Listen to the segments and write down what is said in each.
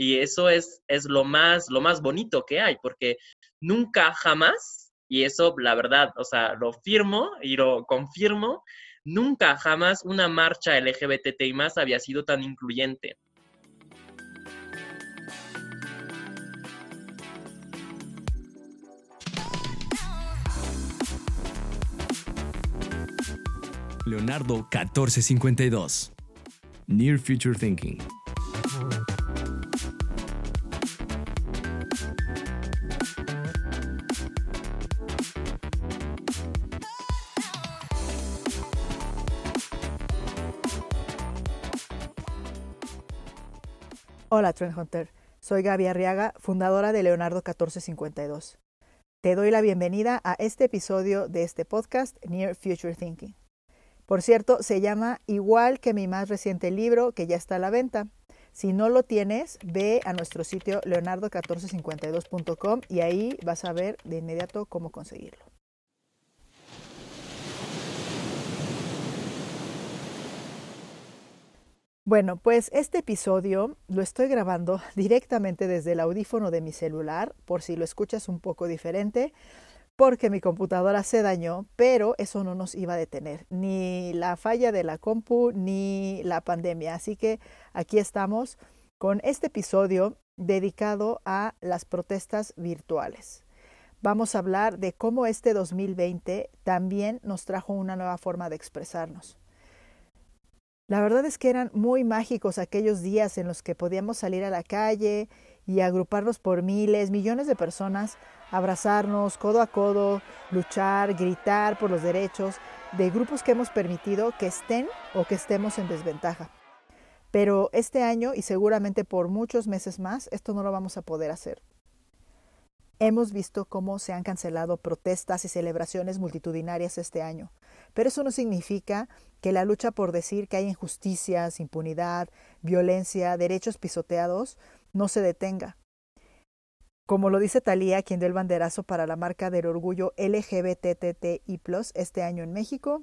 Y eso es, es lo, más, lo más bonito que hay, porque nunca jamás, y eso la verdad, o sea, lo firmo y lo confirmo, nunca jamás una marcha LGBTI más había sido tan incluyente. Leonardo 1452. Near Future Thinking. Hola Trend Hunter, soy Gaby Arriaga, fundadora de Leonardo 1452. Te doy la bienvenida a este episodio de este podcast Near Future Thinking. Por cierto, se llama igual que mi más reciente libro que ya está a la venta. Si no lo tienes, ve a nuestro sitio leonardo1452.com y ahí vas a ver de inmediato cómo conseguirlo. Bueno, pues este episodio lo estoy grabando directamente desde el audífono de mi celular, por si lo escuchas un poco diferente porque mi computadora se dañó, pero eso no nos iba a detener, ni la falla de la compu, ni la pandemia. Así que aquí estamos con este episodio dedicado a las protestas virtuales. Vamos a hablar de cómo este 2020 también nos trajo una nueva forma de expresarnos. La verdad es que eran muy mágicos aquellos días en los que podíamos salir a la calle y agruparnos por miles, millones de personas abrazarnos codo a codo, luchar, gritar por los derechos de grupos que hemos permitido que estén o que estemos en desventaja. Pero este año y seguramente por muchos meses más, esto no lo vamos a poder hacer. Hemos visto cómo se han cancelado protestas y celebraciones multitudinarias este año, pero eso no significa que la lucha por decir que hay injusticias, impunidad, violencia, derechos pisoteados no se detenga. Como lo dice Talía, quien dio el banderazo para la marca del orgullo LGBTTI este año en México.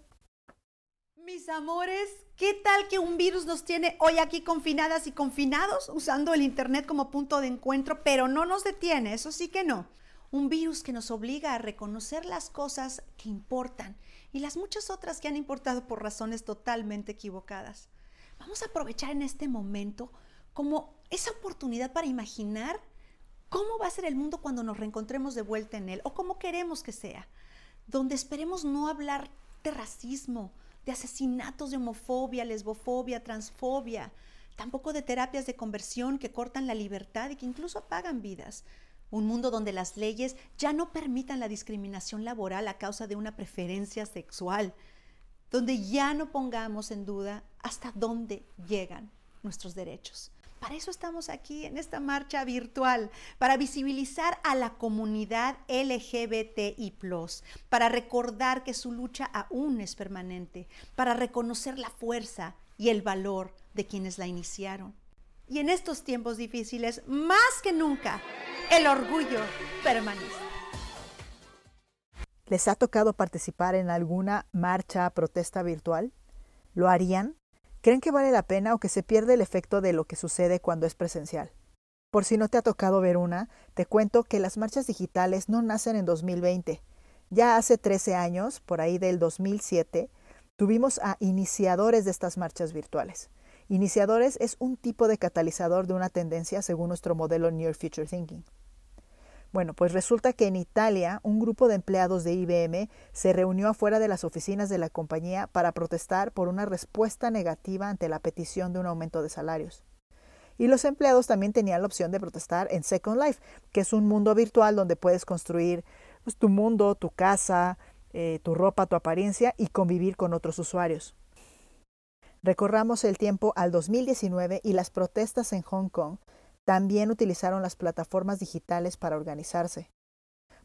Mis amores, ¿qué tal que un virus nos tiene hoy aquí confinadas y confinados usando el Internet como punto de encuentro, pero no nos detiene, eso sí que no. Un virus que nos obliga a reconocer las cosas que importan y las muchas otras que han importado por razones totalmente equivocadas. Vamos a aprovechar en este momento como esa oportunidad para imaginar ¿Cómo va a ser el mundo cuando nos reencontremos de vuelta en él? ¿O cómo queremos que sea? Donde esperemos no hablar de racismo, de asesinatos, de homofobia, lesbofobia, transfobia, tampoco de terapias de conversión que cortan la libertad y que incluso apagan vidas. Un mundo donde las leyes ya no permitan la discriminación laboral a causa de una preferencia sexual, donde ya no pongamos en duda hasta dónde llegan nuestros derechos. Para eso estamos aquí en esta marcha virtual, para visibilizar a la comunidad LGBTI, para recordar que su lucha aún es permanente, para reconocer la fuerza y el valor de quienes la iniciaron. Y en estos tiempos difíciles, más que nunca, el orgullo permanece. ¿Les ha tocado participar en alguna marcha, protesta virtual? ¿Lo harían? ¿Creen que vale la pena o que se pierde el efecto de lo que sucede cuando es presencial? Por si no te ha tocado ver una, te cuento que las marchas digitales no nacen en 2020. Ya hace 13 años, por ahí del 2007, tuvimos a iniciadores de estas marchas virtuales. Iniciadores es un tipo de catalizador de una tendencia según nuestro modelo Near Future Thinking. Bueno, pues resulta que en Italia un grupo de empleados de IBM se reunió afuera de las oficinas de la compañía para protestar por una respuesta negativa ante la petición de un aumento de salarios. Y los empleados también tenían la opción de protestar en Second Life, que es un mundo virtual donde puedes construir pues, tu mundo, tu casa, eh, tu ropa, tu apariencia y convivir con otros usuarios. Recorramos el tiempo al 2019 y las protestas en Hong Kong también utilizaron las plataformas digitales para organizarse.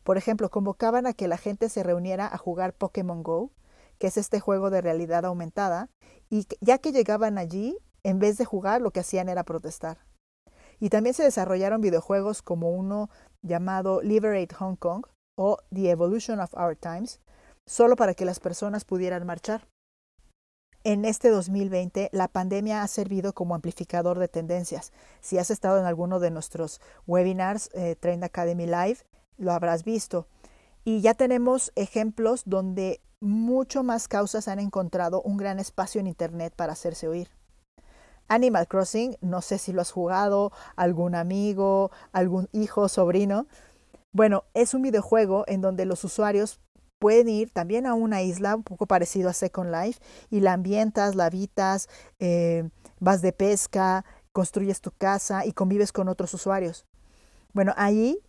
Por ejemplo, convocaban a que la gente se reuniera a jugar Pokémon Go, que es este juego de realidad aumentada, y ya que llegaban allí, en vez de jugar, lo que hacían era protestar. Y también se desarrollaron videojuegos como uno llamado Liberate Hong Kong o The Evolution of Our Times, solo para que las personas pudieran marchar. En este 2020 la pandemia ha servido como amplificador de tendencias. Si has estado en alguno de nuestros webinars, eh, Train Academy Live, lo habrás visto. Y ya tenemos ejemplos donde mucho más causas han encontrado un gran espacio en Internet para hacerse oír. Animal Crossing, no sé si lo has jugado, algún amigo, algún hijo, sobrino. Bueno, es un videojuego en donde los usuarios pueden ir también a una isla un poco parecido a Second Life y la ambientas, la habitas, eh, vas de pesca, construyes tu casa y convives con otros usuarios. Bueno, ahí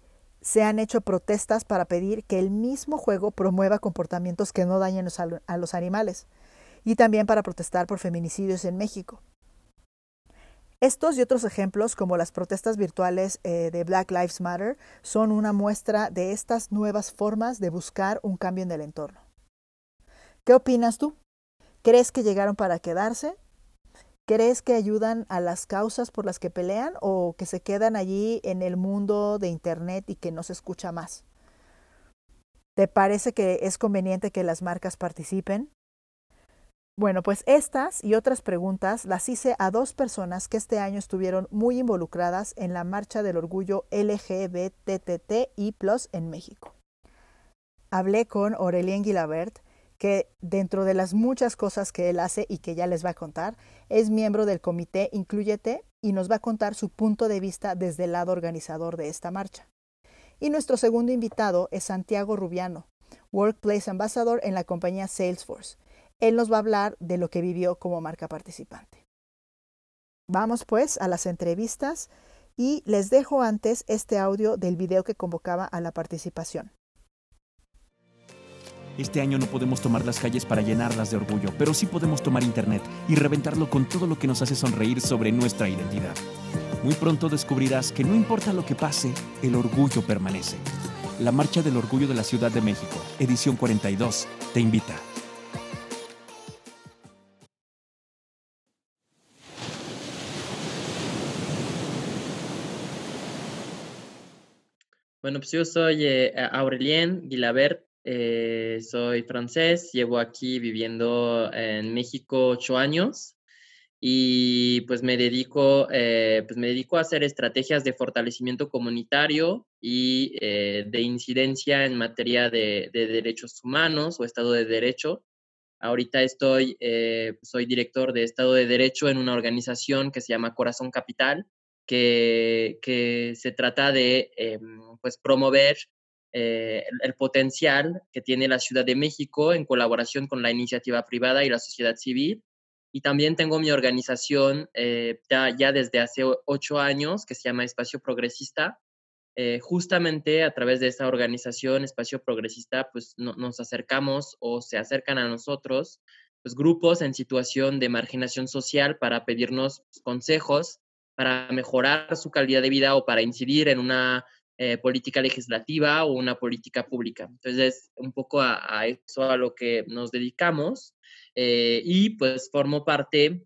se han hecho protestas para pedir que el mismo juego promueva comportamientos que no dañen a los animales y también para protestar por feminicidios en México. Estos y otros ejemplos, como las protestas virtuales eh, de Black Lives Matter, son una muestra de estas nuevas formas de buscar un cambio en el entorno. ¿Qué opinas tú? ¿Crees que llegaron para quedarse? ¿Crees que ayudan a las causas por las que pelean o que se quedan allí en el mundo de Internet y que no se escucha más? ¿Te parece que es conveniente que las marcas participen? Bueno, pues estas y otras preguntas las hice a dos personas que este año estuvieron muy involucradas en la marcha del orgullo LGBTTI en México. Hablé con Aurelien Guilabert, que dentro de las muchas cosas que él hace y que ya les va a contar, es miembro del comité Incluyete y nos va a contar su punto de vista desde el lado organizador de esta marcha. Y nuestro segundo invitado es Santiago Rubiano, Workplace Ambassador en la compañía Salesforce él nos va a hablar de lo que vivió como marca participante. Vamos pues a las entrevistas y les dejo antes este audio del video que convocaba a la participación. Este año no podemos tomar las calles para llenarlas de orgullo, pero sí podemos tomar Internet y reventarlo con todo lo que nos hace sonreír sobre nuestra identidad. Muy pronto descubrirás que no importa lo que pase, el orgullo permanece. La Marcha del Orgullo de la Ciudad de México, edición 42, te invita. Bueno, pues yo soy eh, Aurelien Guilabert, eh, soy francés, llevo aquí viviendo en México ocho años y pues me dedico, eh, pues me dedico a hacer estrategias de fortalecimiento comunitario y de incidencia en materia de, de, derechos humanos o Estado de Derecho. Ahorita estoy, soy director de Estado de Derecho en una organización que se llama Corazón Capital, que, se trata de em, pues promover eh, el, potencial que tiene la Ciudad de México en colaboración con la iniciativa privada y la sociedad civil. Y también tengo mi organización eh, ya, desde hace ocho años que se llama Espacio Progresista. Eh, justamente a través de esta organización, Espacio Progresista, pues nos acercamos o se acercan a nosotros pues, grupos en situación de marginación social para pedirnos consejos para mejorar su calidad de vida o para incidir en una eh, política legislativa o una política pública. Entonces, un poco a, eso a lo que nos dedicamos eh, y pues formo parte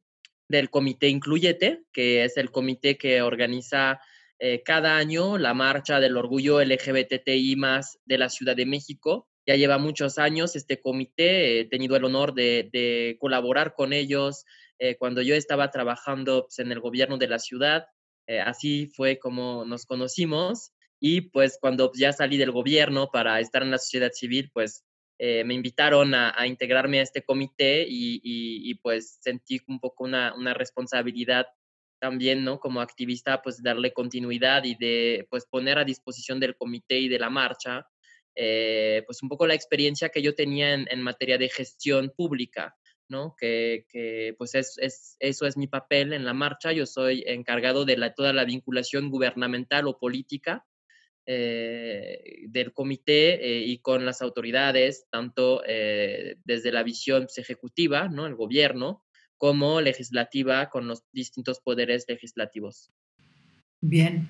del comité Incluyete, que es el comité que organiza eh, cada año la marcha del orgullo LGBTI más de la Ciudad de México. Ya lleva muchos años este comité, he tenido el honor de colaborar con ellos, eh, cuando yo estaba trabajando pues, en el gobierno de la ciudad. Eh, así fue como nos conocimos y pues cuando ya salí del gobierno para estar en la sociedad civil, pues eh, me invitaron a, integrarme a este comité y, pues sentí un poco una, una, responsabilidad también, ¿no? Como activista, pues darle continuidad y de pues poner a disposición del comité y de la marcha, pues un poco la experiencia que yo tenía en, en materia de gestión pública. ¿No? Que, pues es, eso es mi papel en la marcha. Yo soy encargado de la, toda la vinculación gubernamental o política eh, del comité eh, y con las autoridades, tanto eh, desde la visión pues, ejecutiva, ¿no? El gobierno, como legislativa con los distintos poderes legislativos. Bien,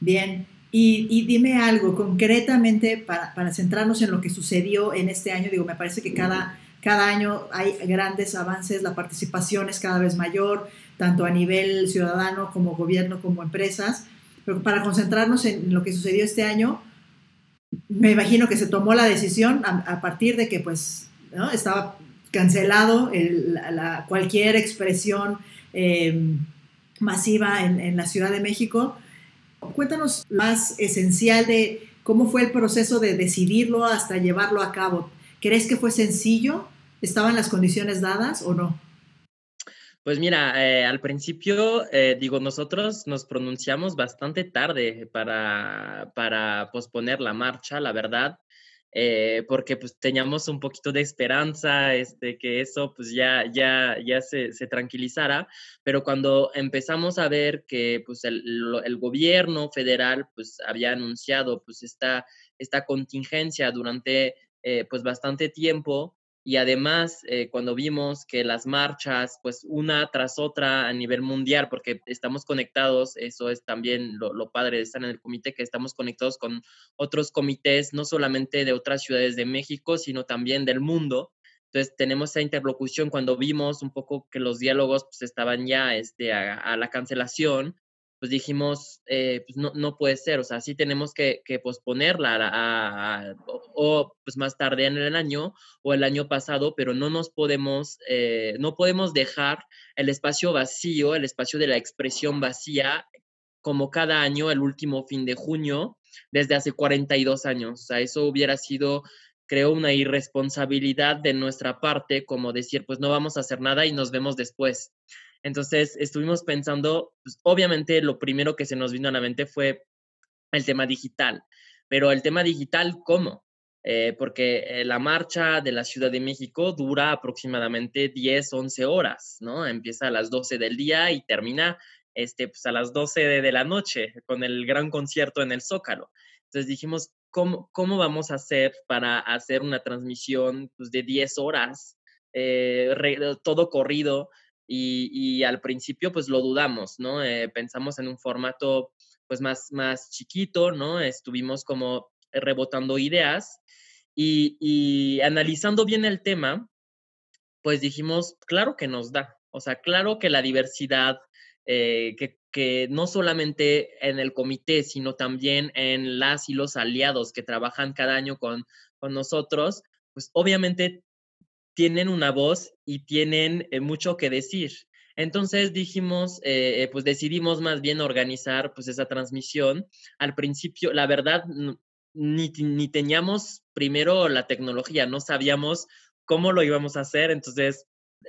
bien. Y, dime algo concretamente para, para centrarnos en lo que sucedió en este año. Digo, me parece que cada cada año hay grandes avances, la participación es cada vez mayor, tanto a nivel ciudadano como gobierno como empresas. Pero para concentrarnos en lo que sucedió este año, me imagino que se tomó la decisión a, partir de que pues estaba cancelado la, cualquier expresión em, masiva en, en la Ciudad de México. Cuéntanos más esencial de cómo fue el proceso de decidirlo hasta llevarlo a cabo. ¿Crees que fue sencillo? ¿Estaban las condiciones dadas o no? Pues mira, eh, al principio, eh, digo, nosotros nos pronunciamos bastante tarde para, para posponer la marcha, la verdad. Eh, porque pues teníamos un poquito de esperanza, este, que eso pues ya, ya, ya se, se tranquilizara, pero cuando empezamos a ver que pues el, el, gobierno federal pues había anunciado pues esta, esta contingencia durante pues bastante tiempo, y además, eh, cuando vimos que las marchas, pues una tras otra a nivel mundial, porque estamos conectados, eso es también lo, padre de estar en el comité, que estamos conectados con otros comités, no solamente de otras ciudades de México, sino también del mundo. Entonces tenemos esa interlocución cuando vimos un poco que los diálogos pues, estaban ya este, a la cancelación, pues dijimos, eh, pues no, no, puede ser, o sea, sí tenemos que, que posponerla a, o, pues más tarde en el año o el año pasado, pero no nos podemos, eh, no podemos dejar el espacio vacío, el espacio de la expresión vacía, como cada año, el último fin de junio, desde hace 42 años. O sea, eso hubiera sido creo una irresponsabilidad de nuestra parte, como decir, pues no vamos a hacer nada y nos vemos después. Entonces estuvimos pensando, pues, obviamente lo primero que se nos vino a la mente fue el tema digital, pero el tema digital, ¿cómo? Eh, porque eh, la marcha de la Ciudad de México dura aproximadamente 10, 11 horas, ¿no? Empieza a las 12 del día y termina este, pues, a las 12 de, la noche con el gran concierto en el Zócalo. Entonces dijimos, ¿cómo, cómo vamos a hacer para hacer una transmisión pues, de 10 horas, eh, todo corrido? Y, al principio pues lo dudamos, ¿no? Eh, pensamos en un formato pues más, más chiquito, ¿no? Estuvimos como rebotando ideas y, analizando bien el tema, pues dijimos, claro que nos da, o sea, claro que la diversidad, eh, que, que, no solamente en el comité, sino también en las y los aliados que trabajan cada año con, con nosotros, pues obviamente tienen una voz y tienen eh, mucho que decir. Entonces dijimos, eh, pues decidimos más bien organizar pues esa transmisión. Al principio, la verdad, ni, ni teníamos primero la tecnología, no sabíamos cómo lo íbamos a hacer, entonces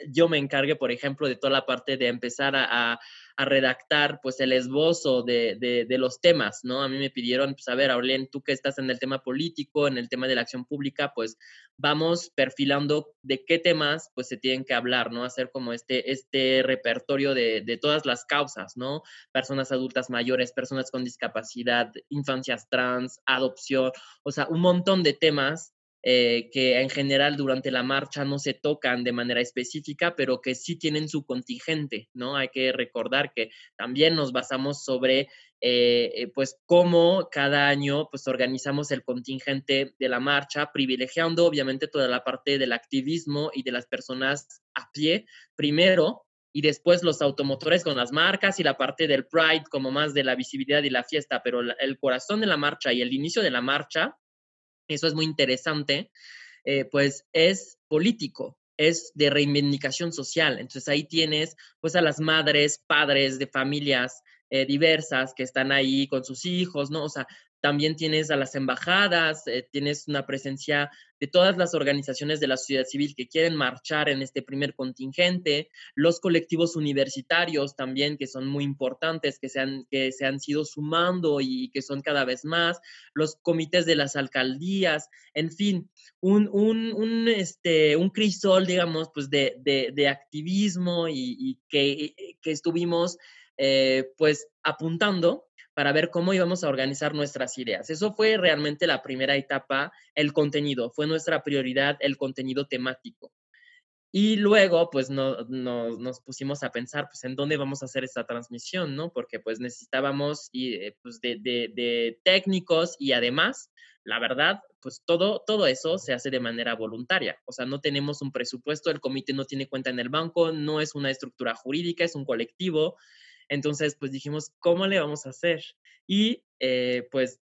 yo me encargué, por ejemplo, de toda la parte de empezar a redactar pues el esbozo de, de, los temas, ¿no? A mí me pidieron, pues a ver, Aurelien, tú que estás en el tema político, en el tema de la acción pública, pues vamos perfilando de qué temas pues se tienen que hablar, ¿no? Hacer como este, este repertorio de, de todas las causas, ¿no? Personas adultas mayores, personas con discapacidad, infancias trans, adopción, o sea, un montón de temas eh, que en general durante la marcha no se tocan de manera específica, pero que sí tienen su contingente, ¿no? Hay que recordar que también nos basamos sobre, eh, eh, pues, cómo cada año, pues, organizamos el contingente de la marcha, privilegiando obviamente toda la parte del activismo y de las personas a pie, primero, y después los automotores con las marcas y la parte del Pride como más de la visibilidad y la fiesta, pero el corazón de la marcha y el inicio de la marcha eso es muy interesante, eh, pues es político, es de reivindicación social. Entonces ahí tienes pues a las madres, padres de familias eh, diversas que están ahí con sus hijos, ¿no? O sea, también tienes a las embajadas, eh, tienes una presencia de todas las organizaciones de la sociedad civil que quieren marchar en este primer contingente, los colectivos universitarios también, que son muy importantes, que se han, que se han sido sumando y que son cada vez más, los comités de las alcaldías, en fin, un, un, este, un crisol, digamos, pues de, de, activismo y, que, que estuvimos eh, pues apuntando para ver cómo íbamos a organizar nuestras ideas. Eso fue realmente la primera etapa, el contenido, fue nuestra prioridad el contenido temático. Y luego, pues no, nos pusimos a pensar, pues, en dónde vamos a hacer esta transmisión, ¿no? Porque, pues, necesitábamos eh, pues, de, de, técnicos y además, la verdad, pues, todo, todo eso se hace de manera voluntaria. O sea, no tenemos un presupuesto, el comité no tiene cuenta en el banco, no es una estructura jurídica, es un colectivo. Entonces, pues dijimos, ¿cómo le vamos a hacer? Y eh, pues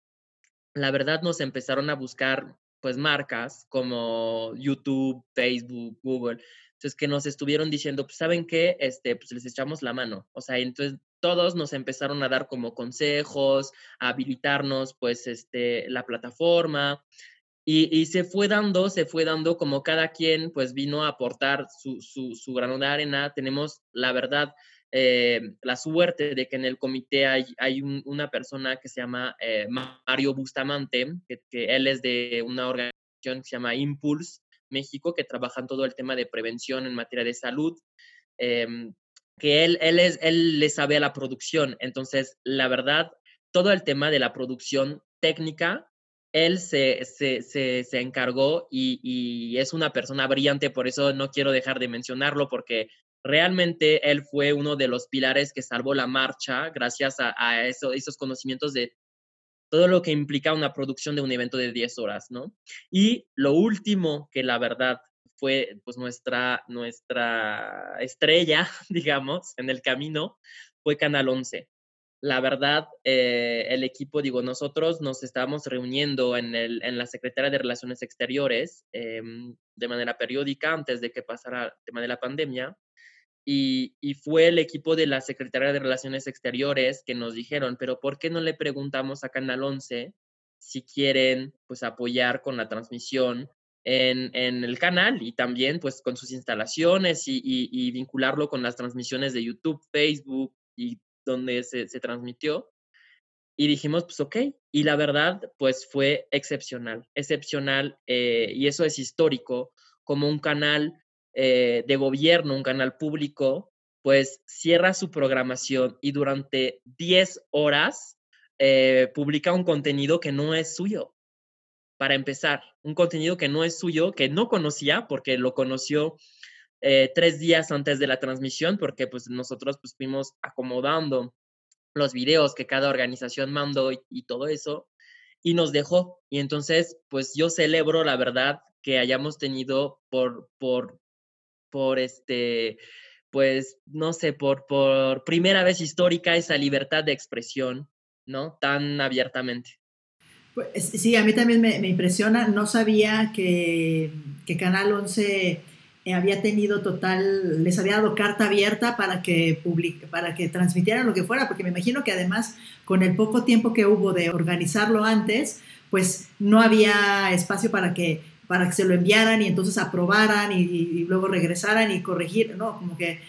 la verdad nos empezaron a buscar pues marcas como YouTube, Facebook, Google, entonces que nos estuvieron diciendo, pues saben qué, este, pues les echamos la mano, o sea, entonces todos nos empezaron a dar como consejos, a habilitarnos pues este, la plataforma y, se fue dando, se fue dando como cada quien pues vino a aportar su, su, su grano de arena. Tenemos, la verdad, eh, la suerte de que en el comité hay, hay una persona que se llama eh, Mario Bustamante, que, él es de una organización que se llama Impulse México, que trabaja en todo el tema de prevención en materia de salud. Em, que él, él, es, él le sabe a la producción. Entonces, la verdad, todo el tema de la producción técnica, él se, se, se, encargó y, y, es una persona brillante, por eso no quiero dejar de mencionarlo, porque realmente él fue uno de los pilares que salvó la marcha gracias a, a eso, esos conocimientos de todo lo que implica una producción de un evento de 10 horas, ¿no? Y lo último que la verdad fue pues nuestra, nuestra estrella, digamos, en el camino, fue Canal 11. La verdad, eh, el equipo, digo, nosotros nos estábamos reuniendo en, el, en la Secretaría de Relaciones Exteriores em, de manera periódica antes de que pasara el tema de la pandemia. Y, y, fue el equipo de la Secretaría de Relaciones Exteriores que nos dijeron, pero ¿por qué no le preguntamos a Canal 11 si quieren pues apoyar con la transmisión en, el canal y también pues con sus instalaciones y, vincularlo con las transmisiones de YouTube, Facebook y donde se, transmitió. Y dijimos, pues ok, y la verdad pues fue excepcional, excepcional eh, y eso es histórico, como un canal eh, de gobierno, un canal público, pues cierra su programación y durante 10 horas eh, publica un contenido que no es suyo para empezar, un contenido que no es suyo, que no conocía porque lo conoció eh, tres días antes de la transmisión, porque pues nosotros pues fuimos acomodando los videos que cada organización mandó y, todo eso, y nos dejó. Y entonces, pues yo celebro la verdad que hayamos tenido por, por, por este, pues, no sé, por, por primera vez histórica esa libertad de expresión, ¿no? Tan abiertamente. Pues, sí, a mí también me, impresiona. No sabía que, Canal 11 eh, había tenido total, les había dado carta abierta para que, para que transmitieran lo que fuera, porque me imagino que además con el poco tiempo que hubo de organizarlo antes, pues no había espacio para que, para que se lo enviaran y entonces aprobaran y, luego regresaran y corregir, ¿no? Como que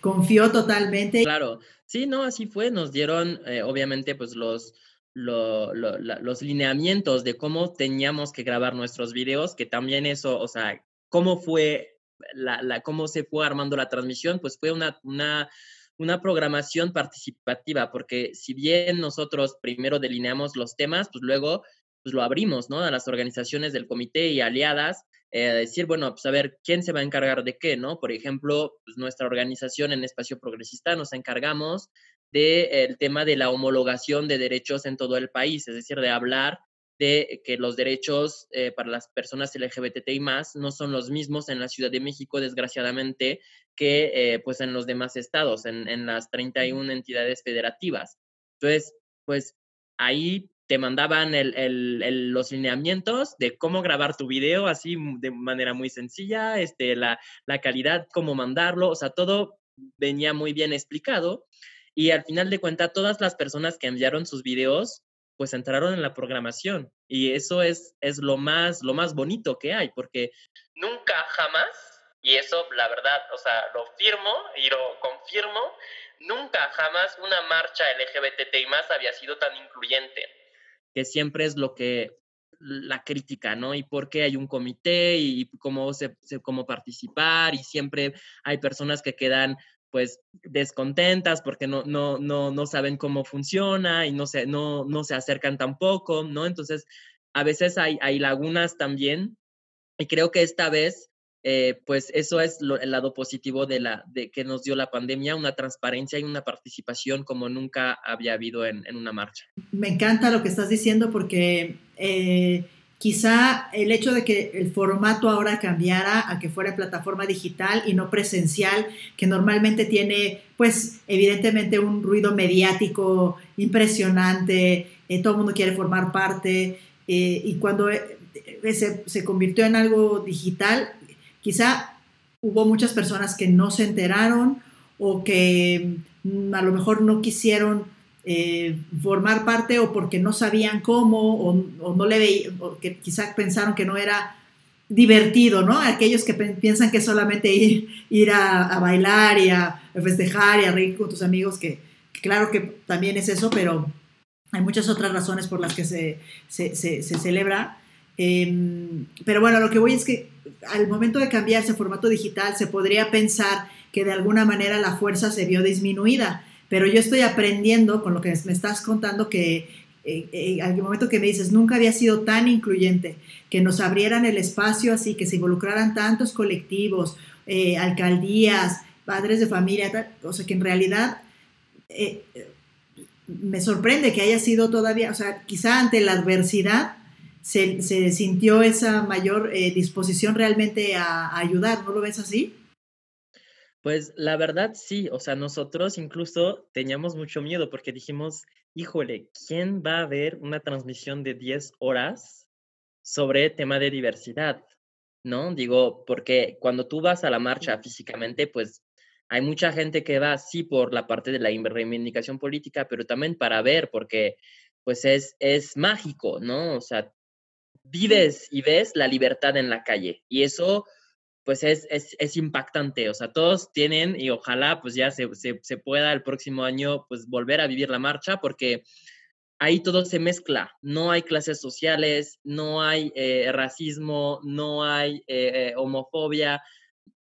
confió totalmente. Claro, sí, no, así fue. Nos dieron, eh, obviamente, pues los los lineamientos de cómo teníamos que grabar nuestros videos, que también eso, o sea, cómo fue, la, cómo se fue armando la transmisión, pues fue una, una, una programación participativa, porque si bien nosotros primero delineamos los temas, pues luego pues lo abrimos, ¿no? A las organizaciones del comité y aliadas, eh, decir, bueno, pues a ver, ¿quién se va a encargar de qué, ¿no? Por ejemplo, pues nuestra organización en Espacio Progresista nos encargamos del tema de la homologación de derechos en todo el país, es decir, de hablar de que los derechos eh, para las personas LGBTI más no son los mismos en la Ciudad de México, desgraciadamente, que eh, pues en los demás estados, en, las 31 entidades federativas. Entonces, pues ahí te mandaban los lineamientos de cómo grabar tu video así de manera muy sencilla, este, la, la calidad, cómo mandarlo, o sea, todo venía muy bien explicado. Y al final de cuentas, todas las personas que enviaron sus videos, pues entraron en la programación. Y eso es, es lo, más, lo más bonito que hay, porque nunca, jamás, y eso la verdad, o sea, lo firmo y lo confirmo, nunca, jamás una marcha LGBTI más había sido tan incluyente, siempre es lo que la crítica, ¿no? Y por qué hay un comité y cómo, se, cómo participar y siempre hay personas que quedan pues descontentas porque no, no, no, no saben cómo funciona y no se, no, no se acercan tampoco, ¿no? Entonces, a veces hay, hay lagunas también y creo que esta vez, eh, pues eso es el lado positivo de, la, de que nos dio la pandemia, una transparencia y una participación como nunca había habido en, una marcha. Me encanta lo que estás diciendo porque... Eh, Quizá el hecho de que el formato ahora cambiara a que fuera plataforma digital y no presencial, que normalmente tiene, pues, evidentemente un ruido mediático impresionante, eh, todo el mundo quiere formar parte, y cuando se, se convirtió en algo digital. Quizá hubo muchas personas que no se enteraron o que mm, a lo mejor no quisieron eh, formar parte o porque no sabían cómo o, no le veían, que quizá pensaron que no era divertido, ¿no? Aquellos que piensan que solamente ir, a, bailar y a, festejar y a reír con tus amigos, que, claro que también es eso, pero hay muchas otras razones por las que se, se, celebra. Em, pero bueno, lo que voy es que al momento de cambiar ese formato digital se podría pensar que de alguna manera la fuerza se vio disminuida, pero yo estoy aprendiendo con lo que me estás contando que eh, eh, al momento que me dices, nunca había sido tan incluyente, que nos abrieran el espacio así, que se involucraran tantos colectivos, eh, alcaldías, padres de familia, o sea, que en realidad me sorprende que haya sido todavía, o sea, quizá ante la adversidad se, sintió esa mayor disposición realmente a, a ayudar, ¿no lo ves así? Pues la verdad sí, o sea, nosotros incluso teníamos mucho miedo porque dijimos, híjole, ¿quién va a ver una transmisión de 10 horas sobre tema de diversidad? ¿No? Digo, porque cuando tú vas a la marcha físicamente, pues hay mucha gente que va, sí, por la parte de la reivindicación política, pero también para ver, porque pues es, es mágico, ¿no? O sea, vives y ves la libertad en la calle y eso pues es, es, impactante. O sea, todos tienen y ojalá pues ya se, se, se, pueda el próximo año pues volver a vivir la marcha porque ahí todo se mezcla. No hay clases sociales, no hay eh, racismo, no hay eh, eh, homofobia,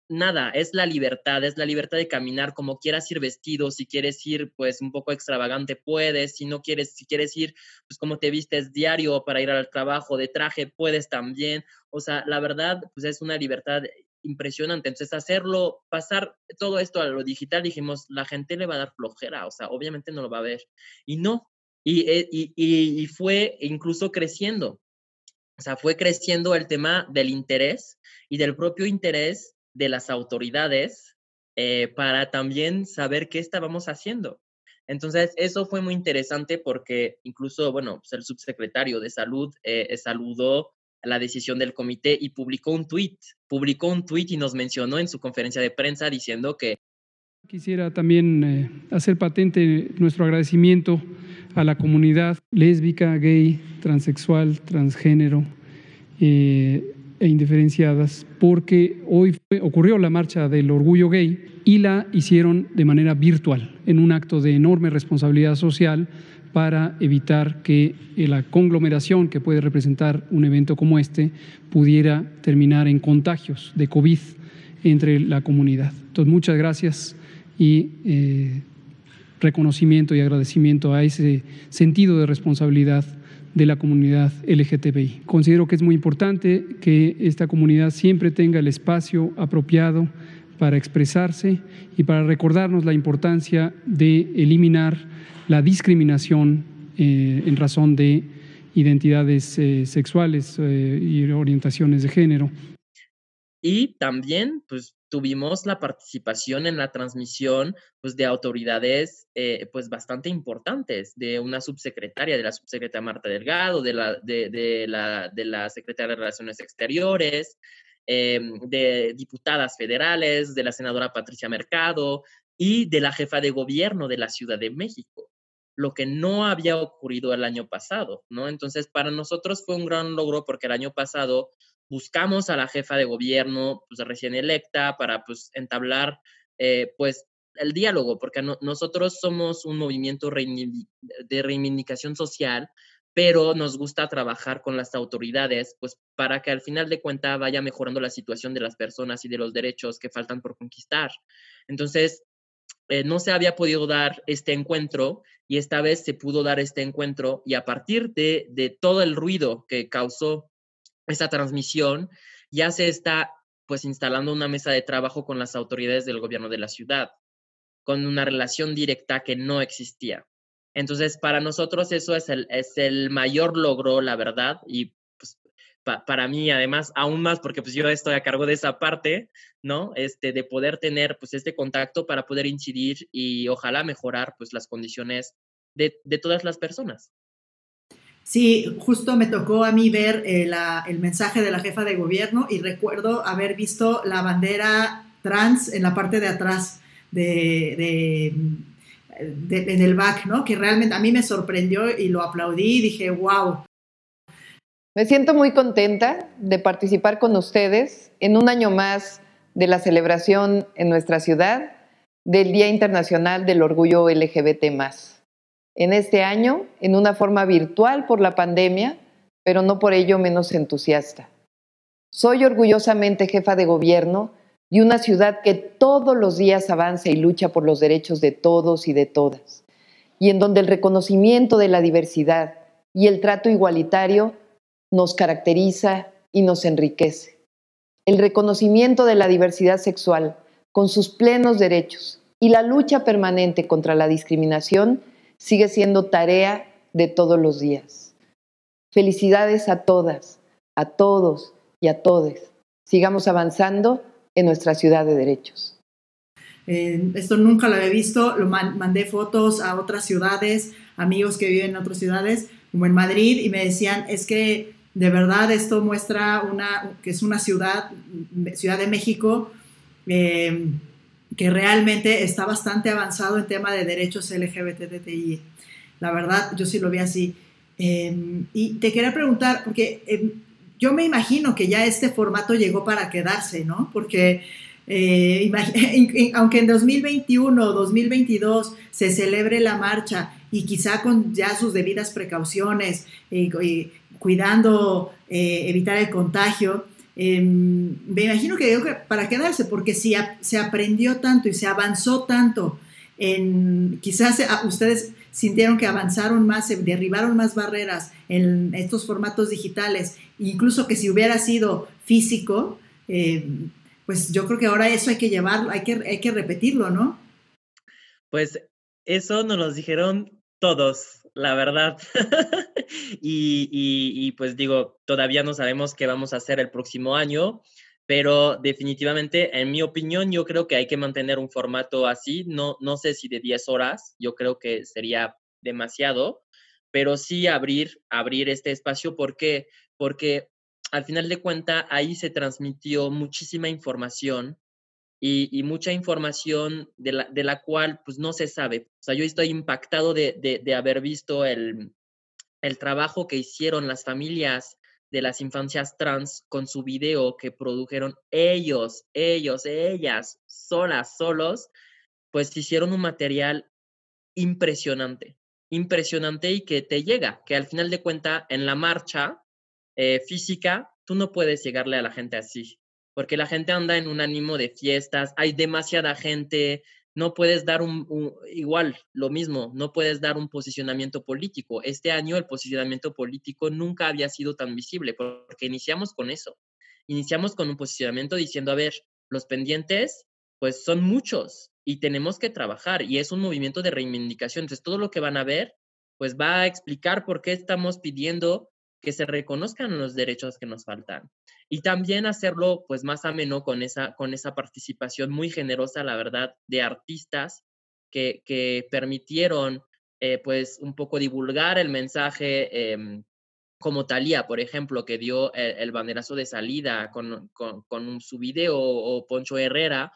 nada, es la libertad, es la libertad de caminar como quieras ir vestido, si quieres ir pues un poco extravagante puedes, si no quieres, si quieres ir pues como te vistes diario para ir al trabajo de traje puedes también, o sea, la verdad pues es una libertad impresionante, entonces hacerlo, pasar todo esto a lo digital, dijimos, la gente le va a dar flojera, o sea, obviamente no lo va a ver, y no, y, eh, y, y, y fue incluso creciendo, o sea, fue creciendo el tema del interés y del propio interés de las autoridades eh, para también saber qué estábamos haciendo. Entonces, eso fue muy interesante porque incluso, bueno, pues el subsecretario de salud eh, saludó la decisión del comité y publicó un tuit, publicó un tuit y nos mencionó en su conferencia de prensa diciendo que... Quisiera también eh, hacer patente nuestro agradecimiento a la comunidad lésbica, gay, transexual, transgénero, eh, e indiferenciadas, porque hoy ocurrió la marcha del orgullo gay y la hicieron de manera virtual, en un acto de enorme responsabilidad social para evitar que la conglomeración que puede representar un evento como este pudiera terminar en contagios de COVID entre la comunidad. Entonces, muchas gracias y eh, reconocimiento y agradecimiento a ese sentido de responsabilidad de la comunidad LGTBI. Considero que es muy importante que esta comunidad siempre tenga el espacio apropiado para expresarse y para recordarnos la importancia de eliminar la discriminación eh, en razón de identidades eh, sexuales eh, y orientaciones de género. Y también, pues, tuvimos la participación en la transmisión pues, de autoridades eh, pues, bastante importantes, de una subsecretaria, de la subsecretaria Marta Delgado, de la, de, la, de la secretaria de Relaciones Exteriores, em, de diputadas federales, de la senadora Patricia Mercado y de la jefa de gobierno de la Ciudad de México lo que no había ocurrido el año pasado, ¿no? Entonces, para nosotros fue un gran logro porque el año pasado buscamos a la jefa de gobierno pues, recién electa para pues, entablar eh, pues, el diálogo, porque nosotros somos un movimiento de reivindicación social, pero nos gusta trabajar con las autoridades, pues para que al final de cuentas vaya mejorando la situación de las personas y de los derechos que faltan por conquistar. Entonces, eh, no se había podido dar este encuentro y esta vez se pudo dar este encuentro y a partir de, de todo el ruido que causó esta transmisión, ya se está pues instalando una mesa de trabajo con las autoridades del gobierno de la ciudad, con una relación directa que no existía. Entonces, para nosotros eso es el, es el mayor logro, la verdad, y pues, para mí además aún más porque pues yo estoy a cargo de esa parte, ¿no? Este, de poder tener pues este contacto para poder incidir y ojalá mejorar pues las condiciones de, de todas las personas. Sí, justo me tocó a mí ver eh, el mensaje de la jefa de gobierno y recuerdo haber visto la bandera trans en la parte de atrás de, en el back, ¿no? Que realmente a mí me sorprendió y lo aplaudí y dije, wow. Me siento muy contenta de participar con ustedes en un año más de la celebración en nuestra ciudad del Día Internacional del Orgullo LGBT en este año en una forma virtual por la pandemia, pero no por ello menos entusiasta. Soy orgullosamente jefa de gobierno de una ciudad que todos los días avanza y lucha por los derechos de todos y de todas, y en donde el reconocimiento de la diversidad y el trato igualitario nos caracteriza y nos enriquece. El reconocimiento de la diversidad sexual con sus plenos derechos y la lucha permanente contra la discriminación sigue siendo tarea de todos los días. Felicidades a todas, a todos y a todes. Sigamos avanzando en nuestra ciudad de derechos. Eh, esto nunca lo había visto, lo mandé fotos a otras ciudades, amigos que viven en otras ciudades, como en Madrid, y me decían, es que de verdad esto muestra una, que es una ciudad, Ciudad de México, eh, que realmente está bastante avanzado en tema de derechos LGBTI. La verdad, yo sí lo vi así. Em, y te quería preguntar, porque em, yo me imagino que ya este formato llegó para quedarse, ¿no? Porque eh, aunque en 2021 o 2022 se celebre la marcha y quizá con ya sus debidas precauciones y, cuidando eh, evitar el contagio, Em, me imagino que, para quedarse, porque si se aprendió tanto y se avanzó tanto, en, quizás ustedes sintieron que avanzaron más, derribaron más barreras en estos formatos digitales, incluso que si hubiera sido físico, em, pues yo creo que ahora eso hay que llevarlo, hay que, hay que repetirlo, ¿no? Pues eso nos lo dijeron todos, la verdad. y, pues digo, todavía no sabemos qué vamos a hacer el próximo año, pero definitivamente, en mi opinión, yo creo que hay que mantener un formato así. No, no sé si de 10 horas, yo creo que sería demasiado, pero sí abrir, abrir este espacio. ¿Por qué? Porque al final de cuentas ahí se transmitió muchísima información y, mucha información de la, de la, cual pues no se sabe. O sea, yo estoy impactado de, de, haber visto el, el, trabajo que hicieron las familias de las infancias trans con su video que produjeron ellos, ellos, ellas, solas, solos, pues hicieron un material impresionante, impresionante y que te llega, que al final de cuentas en la marcha eh, física tú no puedes llegarle a la gente así porque la gente anda en un ánimo de fiestas, hay demasiada gente, no puedes dar un, igual, lo mismo, no puedes dar un posicionamiento político. Este año el posicionamiento político nunca había sido tan visible porque iniciamos con eso. Iniciamos con un posicionamiento diciendo, a ver, los pendientes, pues son muchos y tenemos que trabajar y es un movimiento de reivindicación. Entonces, todo lo que van a ver, pues va a explicar por qué estamos pidiendo que se reconozcan los derechos que nos faltan. Y también hacerlo pues más ameno con esa, con esa participación muy generosa, la verdad, de artistas que, que permitieron eh, pues un poco divulgar el mensaje, em, como Talía, por ejemplo, que dio el, banderazo de salida con, con, con, su video, o Poncho Herrera,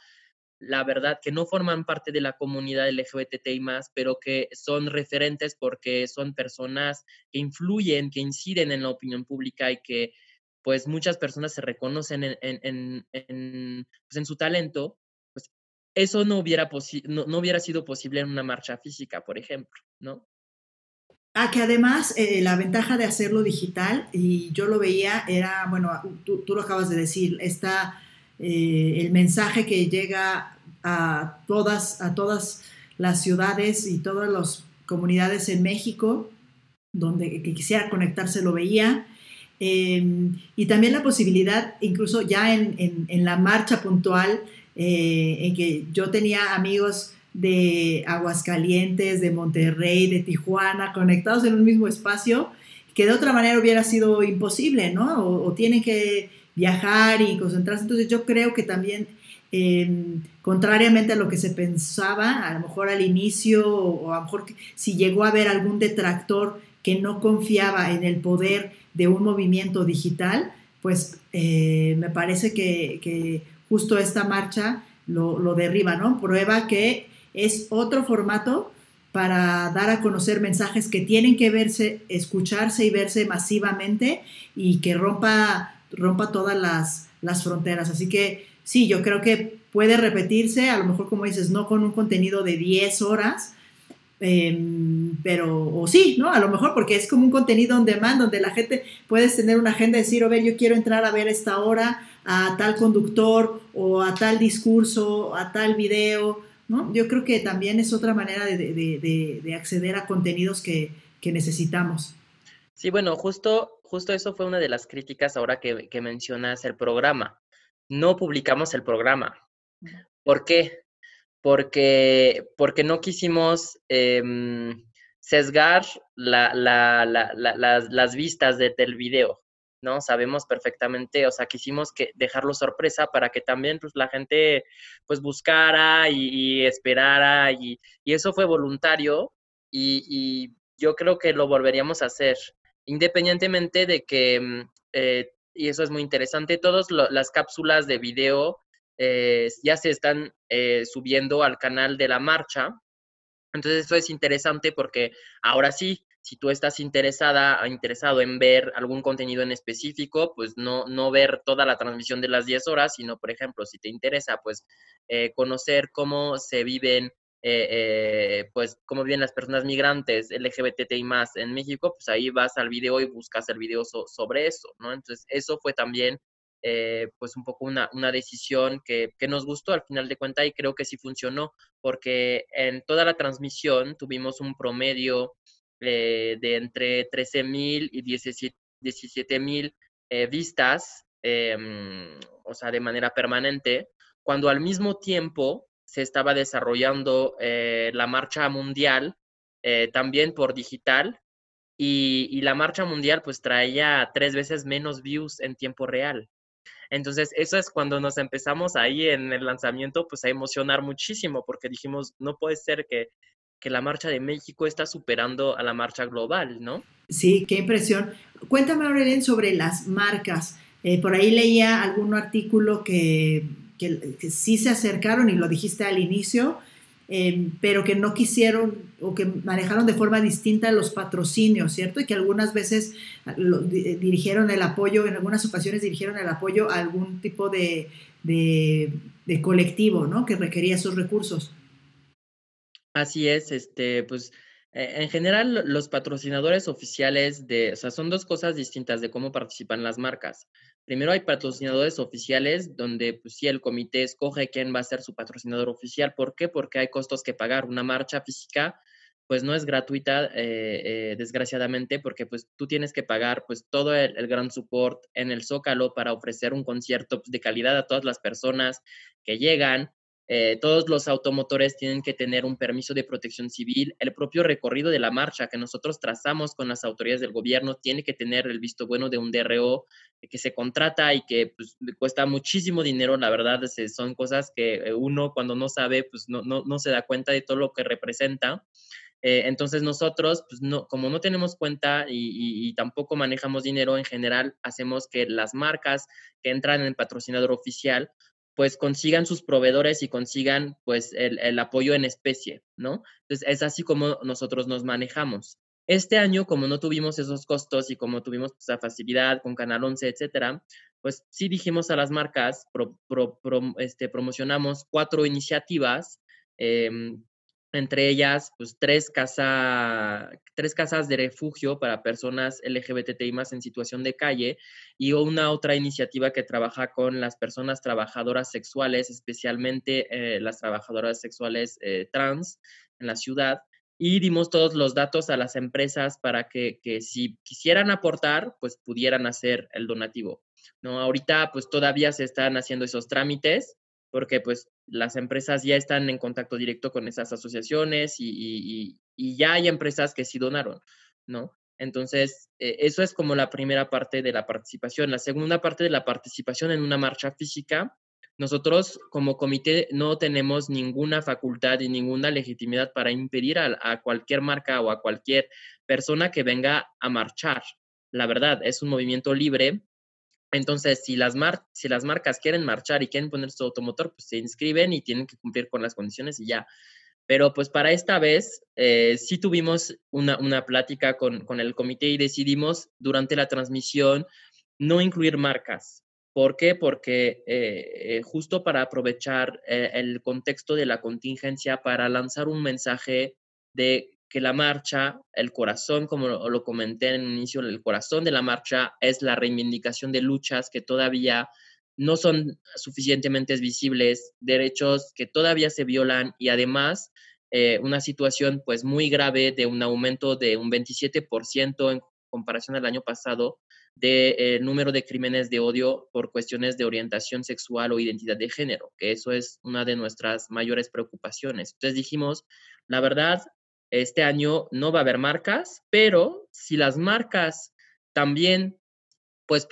la verdad que no forman parte de la comunidad LGBTI más, pero que son referentes porque son personas que influyen, que inciden en la opinión pública y que pues muchas personas se reconocen en, en, en, pues, en su talento, pues eso no hubiera, no, no, hubiera sido posible en una marcha física, por ejemplo, ¿no? Ah, que además eh, la ventaja de hacerlo digital, y yo lo veía, era, bueno, tú, tú lo acabas de decir, está eh, el mensaje que llega a todas, a todas las ciudades y todas las comunidades en México, donde quisiera conectarse lo veía, Em, y también la posibilidad, incluso ya en, en, la marcha puntual, eh, en que yo tenía amigos de Aguascalientes, de Monterrey, de Tijuana, conectados en un mismo espacio, que de otra manera hubiera sido imposible, ¿no? O, tienen que viajar y concentrarse. Entonces yo creo que también, em, contrariamente a lo que se pensaba, a lo mejor al inicio, o, a lo mejor si llegó a haber algún detractor que no confiaba en el poder de un movimiento digital, pues eh, me parece que, justo esta marcha lo, lo, derriba, ¿no? Prueba que es otro formato para dar a conocer mensajes que tienen que verse, escucharse y verse masivamente y que rompa, rompa todas las, las fronteras. Así que sí, yo creo que puede repetirse, a lo mejor como dices, no con un contenido de 10 horas, em, pero, o sí, ¿no? A lo mejor porque es como un contenido on demand donde la gente puedes tener una agenda y decir, a ver, yo quiero entrar a ver esta hora a tal conductor o a tal discurso, a tal video, ¿no? Yo creo que también es otra manera de, acceder a contenidos que, necesitamos. Sí, bueno, justo, justo eso fue una de las críticas ahora que, que mencionas el programa. No publicamos el programa. ¿Por qué? Porque, porque no quisimos em, sesgar las, vistas del video, ¿no? Sabemos perfectamente, o sea, quisimos que dejarlo sorpresa para que también pues, la gente pues buscara y, esperara y, eso fue voluntario y, yo creo que lo volveríamos a hacer, independientemente de que, mm, eh, y eso es muy interesante, todas las cápsulas de video eh, ya se están eh, subiendo al canal de la marcha. Entonces eso es interesante porque ahora sí, si tú estás interesada o interesado en ver algún contenido en específico, pues no, no ver toda la transmisión de las 10 horas, sino, por ejemplo, si te interesa, pues eh, conocer cómo se viven, pues cómo viven las personas migrantes LGBTI más en México, pues ahí vas al video y buscas el video sobre eso, ¿no? Entonces, eso fue también eh, pues un poco una, decisión que, nos gustó al final de cuentas y creo que sí funcionó, porque en toda la transmisión tuvimos un promedio eh, de entre 13.000 y 17.000 mil eh, vistas, em, o sea, de manera permanente, cuando al mismo tiempo se estaba desarrollando la marcha mundial, también por digital, y, la marcha mundial pues traía tres veces menos views en tiempo real. Entonces, eso es cuando nos empezamos ahí en el lanzamiento, pues a emocionar muchísimo, porque dijimos, no puede ser que, la marcha de México está superando a la marcha global, ¿no? Sí, qué impresión. Cuéntame, Aurelien, sobre las marcas. Eh, por ahí leía algún artículo que, que, sí se acercaron, y lo dijiste al inicio, Em, pero que no quisieron o que manejaron de forma distinta los patrocinios, ¿cierto? Y que algunas veces ah, dirigieron el apoyo, en algunas ocasiones dirigieron el apoyo a algún tipo de, colectivo, ¿no? Que requería esos recursos. Así es, este, pues e, en general los patrocinadores oficiales de, o sea, son dos cosas distintas de cómo participan las marcas. Primero hay patrocinadores oficiales donde pues el comité escoge quién va a ser su patrocinador oficial. ¿Por qué? Porque hay costos que pagar. Una marcha física pues no es gratuita, eh, eh, desgraciadamente, porque pues tú tienes que pagar pues todo el, gran support en el Zócalo para ofrecer un concierto pues, de calidad a todas las personas que llegan. Eh, todos los automotores tienen que tener un permiso de protección civil. El propio recorrido de la marcha que nosotros trazamos con las autoridades del gobierno tiene que tener el visto bueno de un DRO que se contrata y que pues, cuesta muchísimo dinero. La verdad, son cosas que eh, uno cuando no sabe, pues no, no, se da cuenta de todo lo que representa. Eh, entonces nosotros, pues no, como no tenemos cuenta y, y, tampoco manejamos dinero en general, hacemos que las marcas que entran en patrocinador oficial pues consigan sus proveedores y consigan pues el, apoyo en especie, ¿no? Entonces es así como nosotros nos manejamos. Este año, como no tuvimos esos costos y como tuvimos esa facilidad con Canal 11, etcétera, pues sí dijimos a las marcas, este, promocionamos cuatro iniciativas em, entre ellas pues tres, casa, tres casas de refugio para personas LGBTI más en situación de calle y una otra iniciativa que trabaja con las personas trabajadoras sexuales, especialmente eh, las trabajadoras sexuales eh, trans en la ciudad. Y dimos todos los datos a las empresas para que, que si quisieran aportar, pues pudieran hacer el donativo. ¿no? Ahorita pues todavía se están haciendo esos trámites, porque pues las empresas ya están en contacto directo con esas asociaciones y, ya hay empresas que sí donaron, ¿no? Entonces, eh, eso es como la primera parte de la participación. La segunda parte de la participación en una marcha física, nosotros como comité no tenemos ninguna facultad y ninguna legitimidad para impedir a, cualquier marca o a cualquier persona que venga a marchar. La verdad, es un movimiento libre. Entonces, si las, si las marcas quieren marchar y quieren poner su automotor, pues se inscriben y tienen que cumplir con las condiciones y ya. Pero pues para esta vez eh, sí tuvimos una, una plática con, con, el comité y decidimos durante la transmisión no incluir marcas. ¿Por qué? Porque eh, eh, justo para aprovechar eh, el contexto de la contingencia para lanzar un mensaje de que la marcha, el corazón, como lo, comenté en el inicio, el corazón de la marcha es la reivindicación de luchas que todavía no son suficientemente visibles, derechos que todavía se violan y además una situación pues muy grave de un aumento de un 27% en comparación al año pasado de eh, número de crímenes de odio por cuestiones de orientación sexual o identidad de género, que eso es una de nuestras mayores preocupaciones. Entonces dijimos, la verdad, este año no va a haber marcas, pero si las marcas también pues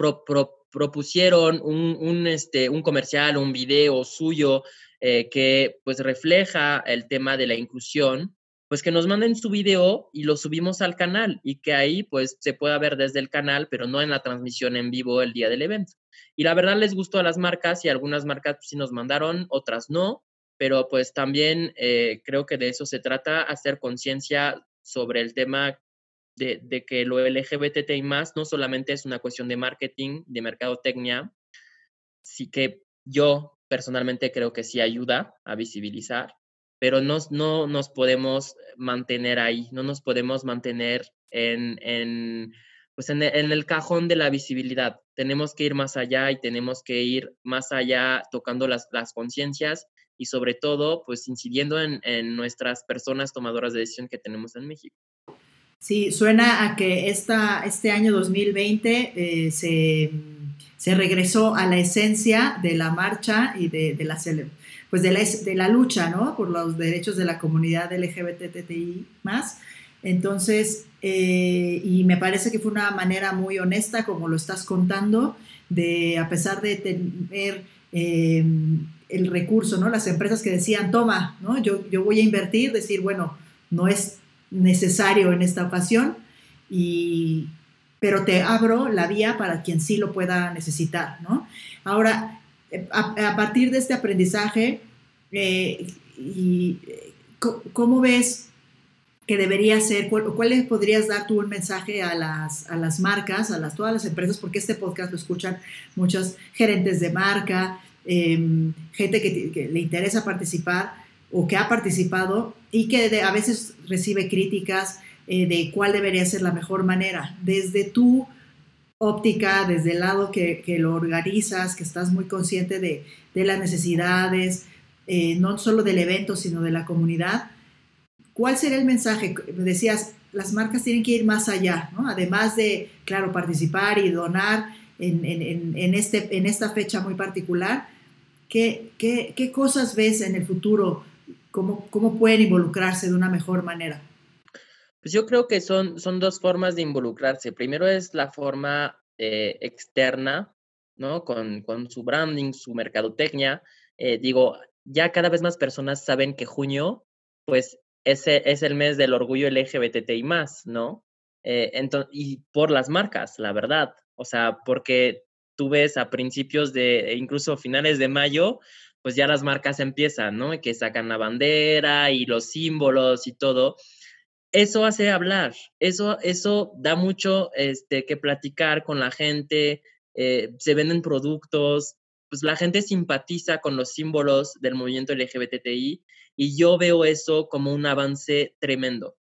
propusieron un, este, un comercial, un video suyo eh, que pues refleja el tema de la inclusión, pues que nos manden su video y lo subimos al canal y que ahí pues se pueda ver desde el canal, pero no en la transmisión en vivo el día del evento. Y la verdad les gustó a las marcas y algunas marcas pues, sí nos mandaron, otras no, pero pues también eh, creo que de eso se trata, hacer conciencia sobre el tema de, de, que lo LGBTI más no solamente es una cuestión de marketing, de mercadotecnia, sí que yo personalmente creo que sí ayuda a visibilizar, pero no, no nos podemos mantener ahí, no nos podemos mantener en, en pues en, el cajón de la visibilidad. Tenemos que ir más allá y tenemos que ir más allá tocando las, las conciencias y sobre todo, pues incidiendo en, en, nuestras personas tomadoras de decisión que tenemos en México. Sí, suena a que esta, este año 2020 eh, se, se, regresó a la esencia de la marcha y de, de la pues de la, de la lucha, ¿no? Por los derechos de la comunidad LGBTTI más. Entonces, eh, y me parece que fue una manera muy honesta, como lo estás contando, de a pesar de tener eh, el recurso, ¿no? Las empresas que decían, toma, ¿no? Yo, yo voy a invertir, decir, bueno, no es necesario en esta ocasión, y, pero te abro la vía para quien sí lo pueda necesitar, ¿no? Ahora, a, partir de este aprendizaje, eh, y, ¿cómo ves que debería ser? ¿Cuál, podrías dar tú un mensaje a las, a las marcas, a las, todas las empresas? Porque este podcast lo escuchan muchos gerentes de marca, em, gente que, le interesa participar o que ha participado y que a veces recibe críticas eh, de cuál debería ser la mejor manera. Desde tú óptica, desde el lado que, lo organizas, que estás muy consciente de, las necesidades, eh, no solo del evento, sino de la comunidad, ¿cuál sería el mensaje? Decías, las marcas tienen que ir más allá. Además de, claro, participar y donar en, este, en esta fecha muy particular, ¿qué, qué, cosas ves en el futuro? ¿Cómo, ¿Cómo pueden involucrarse de una mejor manera? Pues yo creo que son, son dos formas de involucrarse. Primero es la forma eh, externa, ¿no? Con, con, su branding, su mercadotecnia. Eh, digo, ya cada vez más personas saben que junio, pues, ese es el mes del orgullo LGBTI más, ¿no? Eh, y por las marcas, la verdad. O sea, porque tú ves a principios de, incluso finales de mayo, pues ya las marcas empiezan, ¿no? Y que sacan la bandera y los símbolos y todo eso hace hablar, eso, eso da mucho este, que platicar con la gente, eh, se venden productos, pues la gente simpatiza con los símbolos del movimiento LGBTI y yo veo eso como un avance tremendo,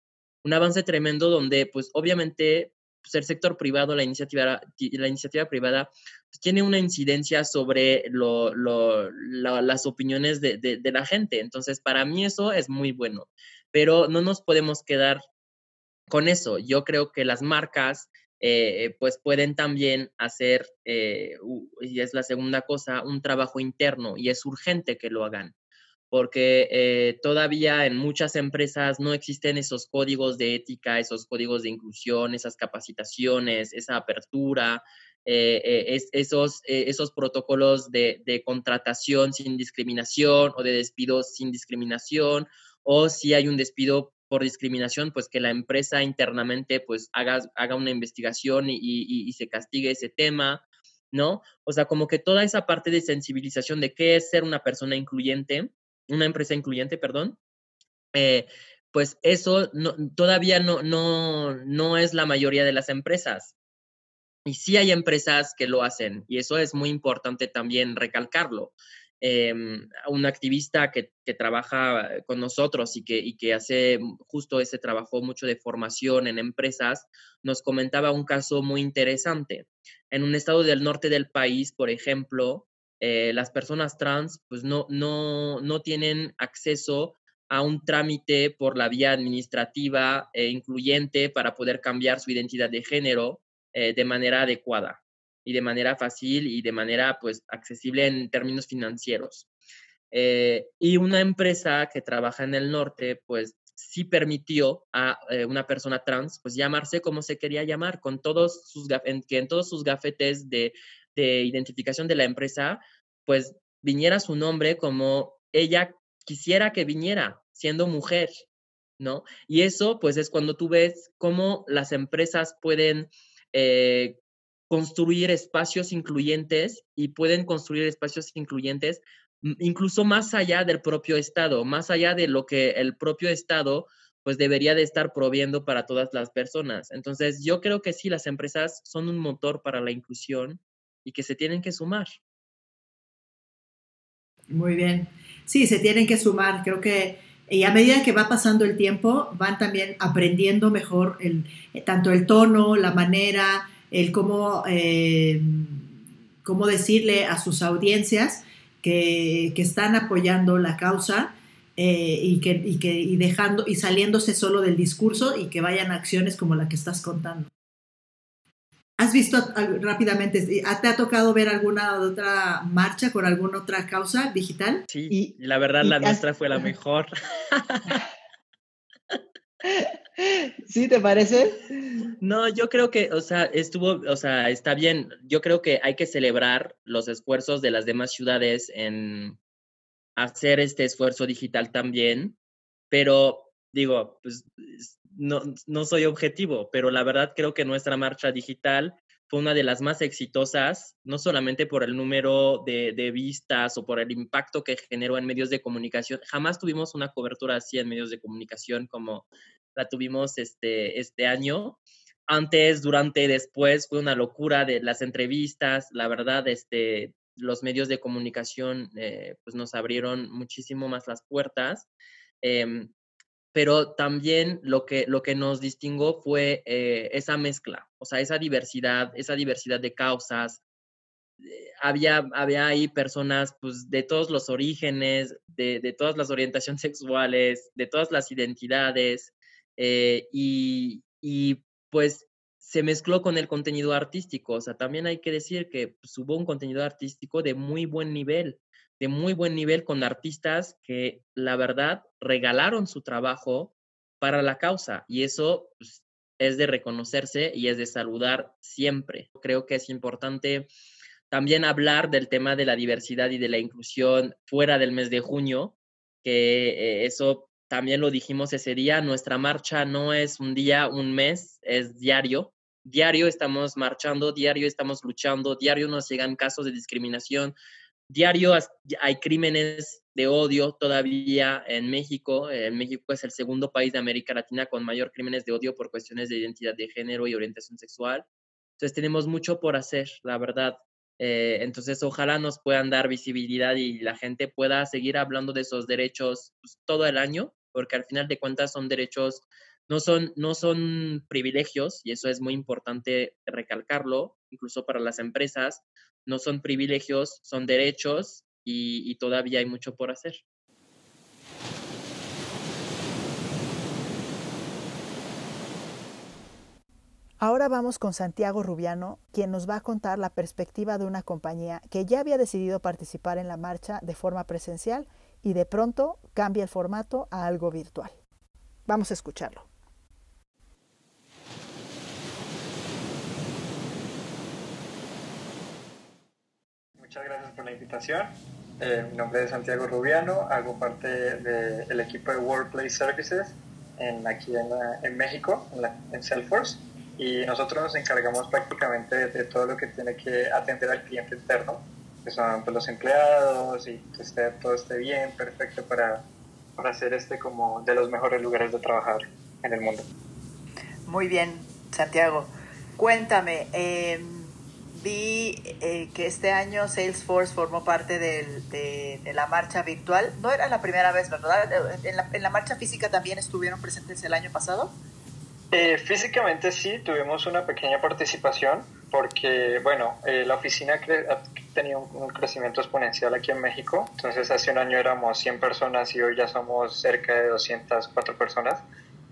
un avance tremendo donde pues obviamente pues, el sector privado, la iniciativa, la iniciativa privada pues, tiene una incidencia sobre lo, las opiniones de, de la gente, entonces para mí eso es muy bueno pero no nos podemos quedar con eso. Yo creo que las marcas eh, pues pueden también hacer, eh, y es la segunda cosa, un trabajo interno y es urgente que lo hagan porque eh, todavía en muchas empresas no existen esos códigos de ética, esos códigos de inclusión, esas capacitaciones, esa apertura. eh, esos, esos protocolos de, de, contratación sin discriminación o de despido sin discriminación, o si hay un despido por discriminación, pues que la empresa internamente pues haga, haga una investigación y, y, se castigue ese tema, ¿no? O sea, como que toda esa parte de sensibilización de qué es ser una persona incluyente, una empresa incluyente, perdón, eh, pues eso todavía no, no, no es la mayoría de las empresas. Y sí hay empresas que lo hacen, y eso es muy importante también recalcarlo. Em, un activista que, trabaja con nosotros y que, y que hace justo ese trabajo mucho de formación en empresas, nos comentaba un caso muy interesante. En un estado del norte del país, por ejemplo, eh, las personas trans pues no, no, no tienen acceso a un trámite por la vía administrativa e incluyente para poder cambiar su identidad de género eh, de manera adecuada y de manera fácil y de manera pues accesible en términos financieros. Eh, y una empresa que trabaja en el norte pues sí permitió a eh, una persona trans pues llamarse como se quería llamar, con todos sus, en, que en todos sus gafetes de, de identificación de la empresa pues viniera su nombre como ella quisiera que viniera siendo mujer, ¿no? Y eso pues es cuando tú ves cómo las empresas pueden eh, construir espacios incluyentes y pueden construir espacios incluyentes incluso más allá del propio Estado, más allá de lo que el propio Estado pues debería de estar proviendo para todas las personas. Entonces, yo creo que sí, las empresas son un motor para la inclusión y que se tienen que sumar. Muy bien. Sí, se tienen que sumar. Creo que y a medida que va pasando el tiempo, van también aprendiendo mejor el, tanto el tono, la manera, el cómo, eh, cómo decirle a sus audiencias que, están apoyando la causa eh, y, que, y, que, y dejando y saliéndose solo del discurso y que vayan a acciones como la que estás contando. ¿Has visto rápidamente, te ha tocado ver alguna otra marcha con alguna otra causa digital? Sí, y, la verdad la nuestra fue la mejor. ¿Sí te parece? No, yo creo que, o sea, estuvo, o sea, está bien. Yo creo que hay que celebrar los esfuerzos de las demás ciudades en hacer este esfuerzo digital también, pero digo, pues no, no soy objetivo, pero la verdad creo que nuestra marcha digital fue una de las más exitosas, no solamente por el número de, de, vistas o por el impacto que generó en medios de comunicación. Jamás tuvimos una cobertura así en medios de comunicación como la tuvimos este, este año. Antes, durante, después fue una locura de las entrevistas. La verdad, este, los medios de comunicación eh, pues nos abrieron muchísimo más las puertas. Em, pero también lo que, lo que nos distinguió fue eh, esa mezcla, o sea, esa diversidad, esa diversidad de causas. Eh, había, había ahí personas pues, de todos los orígenes, de, de todas las orientaciones sexuales, de todas las identidades, eh, y, y, pues se mezcló con el contenido artístico. O sea, también hay que decir que pues, hubo un contenido artístico de muy buen nivel, de muy buen nivel con artistas que la verdad regalaron su trabajo para la causa y eso pues, es de reconocerse y es de saludar siempre. Creo que es importante también hablar del tema de la diversidad y de la inclusión fuera del mes de junio, que eh, eso también lo dijimos ese día, nuestra marcha no es un día, un mes, es diario. Diario estamos marchando, diario estamos luchando, diario nos llegan casos de discriminación, diario hay crímenes de odio todavía en México. En México es el segundo país de América Latina con mayor crímenes de odio por cuestiones de identidad de género y orientación sexual. Entonces tenemos mucho por hacer, la verdad. Eh, entonces, ojalá nos puedan dar visibilidad y la gente pueda seguir hablando de esos derechos pues, todo el año, porque al final de cuentas son derechos, no son, no son privilegios, y eso es muy importante recalcarlo, incluso para las empresas, no son privilegios, son derechos y, todavía hay mucho por hacer. Ahora vamos con Santiago Rubiano, quien nos va a contar la perspectiva de una compañía que ya había decidido participar en la marcha de forma presencial y de pronto cambia el formato a algo virtual. Vamos a escucharlo. Muchas gracias por la invitación. Eh, mi nombre es Santiago Rubiano, hago parte del equipo de Workplace Services en, aquí en, México, en, Salesforce, y nosotros nos encargamos prácticamente de, todo lo que tiene que atender al cliente interno, que son pues, los empleados y que esté, todo esté bien, perfecto para, para hacer este como de los mejores lugares de trabajar en el mundo. Muy bien, Santiago. Cuéntame, eh, vi eh, que este año Salesforce formó parte de, la marcha virtual. No era la primera vez, ¿verdad? En la, en la marcha física también estuvieron presentes el año pasado. Eh, físicamente sí, tuvimos una pequeña participación porque, bueno, eh, la oficina ha tenido un crecimiento exponencial aquí en México. Entonces, hace un año éramos 100 personas y hoy ya somos cerca de 204 personas.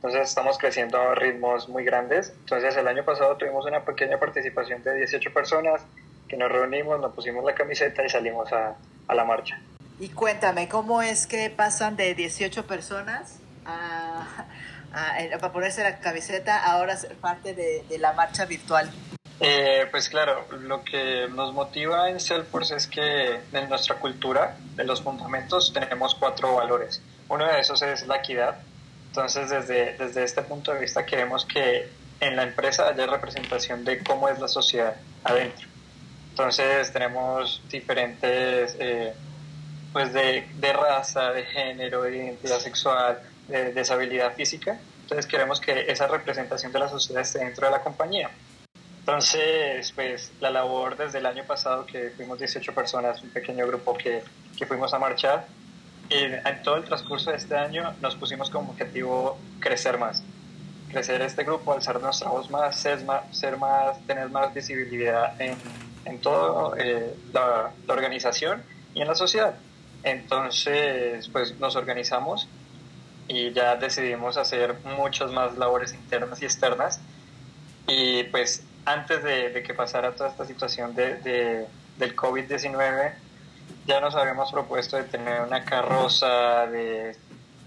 Entonces estamos creciendo a ritmos muy grandes. Entonces el año pasado tuvimos una pequeña participación de 18 personas que nos reunimos, nos pusimos la camiseta y salimos a, a la marcha. Y cuéntame, ¿cómo es que pasan de 18 personas a, a, ponerse la camiseta ahora ser parte de, de la marcha virtual? Eh, pues claro, lo que nos motiva en Salesforce es que en nuestra cultura, en los fundamentos, tenemos cuatro valores. Uno de esos es la equidad, entonces, desde, desde este punto de vista, queremos que en la empresa haya representación de cómo es la sociedad adentro. Entonces, tenemos diferentes, eh, pues, de, de, raza, de género, de identidad sexual, de deshabilidad física. Entonces, queremos que esa representación de la sociedad esté dentro de la compañía. Entonces, pues la labor desde el año pasado, que fuimos 18 personas, un pequeño grupo que, que fuimos a marchar, en todo el transcurso de este año nos pusimos como objetivo crecer más. Crecer este grupo, alzar nuestra voz más, ser más, ser más tener más visibilidad en, en toda eh, la, la, organización y en la sociedad. Entonces, pues nos organizamos y ya decidimos hacer muchas más labores internas y externas. Y pues antes de, de que pasara toda esta situación de, de del COVID-19, ya nos habíamos propuesto de tener una carroza, de